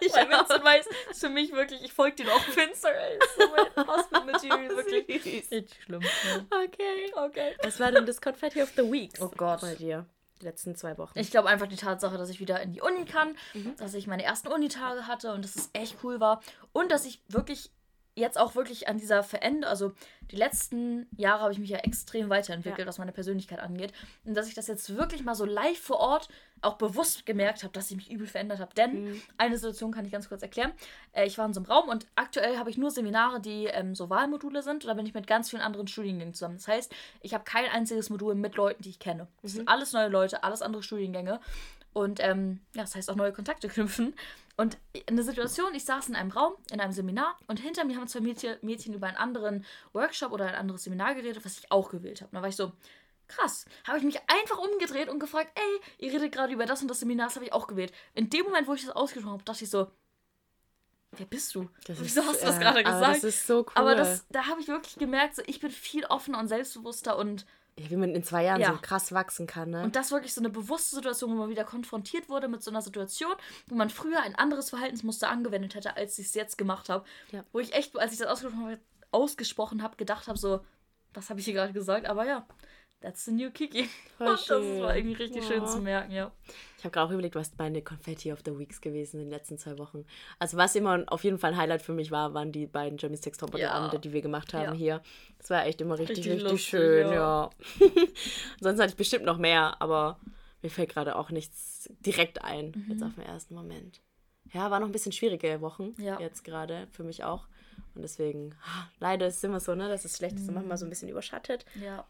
Ich Weil auch. Vincent weiß, für mich wirklich, ich folge dir auch auf Insta, ey. Ist so mein Husband-Material, wirklich. Süß. Richtig schlimm. Ja. Okay. Okay. Was war denn das Confetti of the Weeks? Oh Gott. Bei dir. Die letzten zwei Wochen. Ich glaube einfach die Tatsache, dass ich wieder in die Uni kann, Mhm. dass ich meine ersten Unitage hatte und dass es echt cool war und dass ich wirklich jetzt auch wirklich an dieser Veränderung, also die letzten Jahre habe ich mich ja extrem weiterentwickelt, Ja. was meine Persönlichkeit angeht und dass ich das jetzt wirklich mal so live vor Ort auch bewusst gemerkt habe, dass ich mich übel verändert habe. Denn Mhm. eine Situation kann ich ganz kurz erklären. Äh, ich war in so einem Raum und aktuell habe ich nur Seminare, die ähm, so Wahlmodule sind. Und da bin ich mit ganz vielen anderen Studiengängen zusammen. Das heißt, ich habe kein einziges Modul mit Leuten, die ich kenne. Das sind alles neue Leute, alles andere Studiengänge. Und ähm, ja, das heißt auch neue Kontakte knüpfen. Und eine Situation, ich saß in einem Raum, in einem Seminar und hinter mir haben zwei Mädchen, über einen anderen Workshop oder ein anderes Seminar geredet, was ich auch gewählt habe. Da war ich so, krass. Habe ich mich einfach umgedreht und gefragt, ey, ihr redet gerade über das und das Seminar, das habe ich auch gewählt. In dem Moment, wo ich das ausgesprochen habe, dachte ich so, wer bist du? Das Wieso hast du das äh, gerade aber gesagt? Das ist so cool. Aber das, da habe ich wirklich gemerkt, so, ich bin viel offener und selbstbewusster und ja, wie man in zwei Jahren Ja. so krass wachsen kann, ne? Und das wirklich so eine bewusste Situation, wo man wieder konfrontiert wurde mit so einer Situation, wo man früher ein anderes Verhaltensmuster angewendet hätte, als ich es jetzt gemacht habe. Ja. Wo ich echt, als ich das ausgesprochen habe, ausgesprochen habe gedacht habe, so, was habe ich hier gerade gesagt? Aber ja, that's the new Kiki. Voll Und das schön. war irgendwie richtig schön Ja. zu merken, ja. Ich habe gerade auch überlegt, was meine Confetti of the Weeks gewesen in den letzten zwei Wochen. Also was immer auf jeden Fall ein Highlight für mich war, waren die beiden Jeremy Six Top Ja. Abende, die wir gemacht haben Ja. hier. Das war echt immer richtig, Richtig richtig, lustig, schön, ja. Sonst hatte ich bestimmt noch mehr, aber mir fällt gerade auch nichts direkt ein, Mhm. jetzt auf den ersten Moment. Ja, war noch ein bisschen schwierige Wochen jetzt gerade, für mich auch. Und deswegen, ah, leider ist es immer so, ne, dass es schlecht ist und manchmal so ein bisschen überschattet. Ja.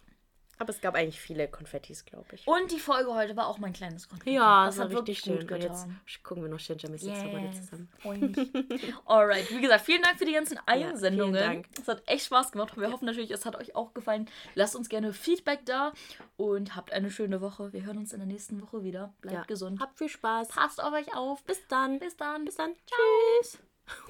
Aber es gab eigentlich viele Konfettis, glaube ich. Und die Folge heute war auch mein kleines Konflikt. Ja, das das hat richtig wirklich schön. gut Und jetzt getan. gucken wir noch Six Top Yes. zusammen. Freu mich. Alright, wie gesagt, vielen Dank für die ganzen Einsendungen. vielen Dank. Es hat echt Spaß gemacht. Wir hoffen natürlich, es hat euch auch gefallen. Lasst uns gerne Feedback da und habt eine schöne Woche. Wir hören uns in der nächsten Woche wieder. Bleibt Ja. gesund. Habt viel Spaß. Passt auf euch auf. Bis dann. Bis dann. Bis dann. Tschüss.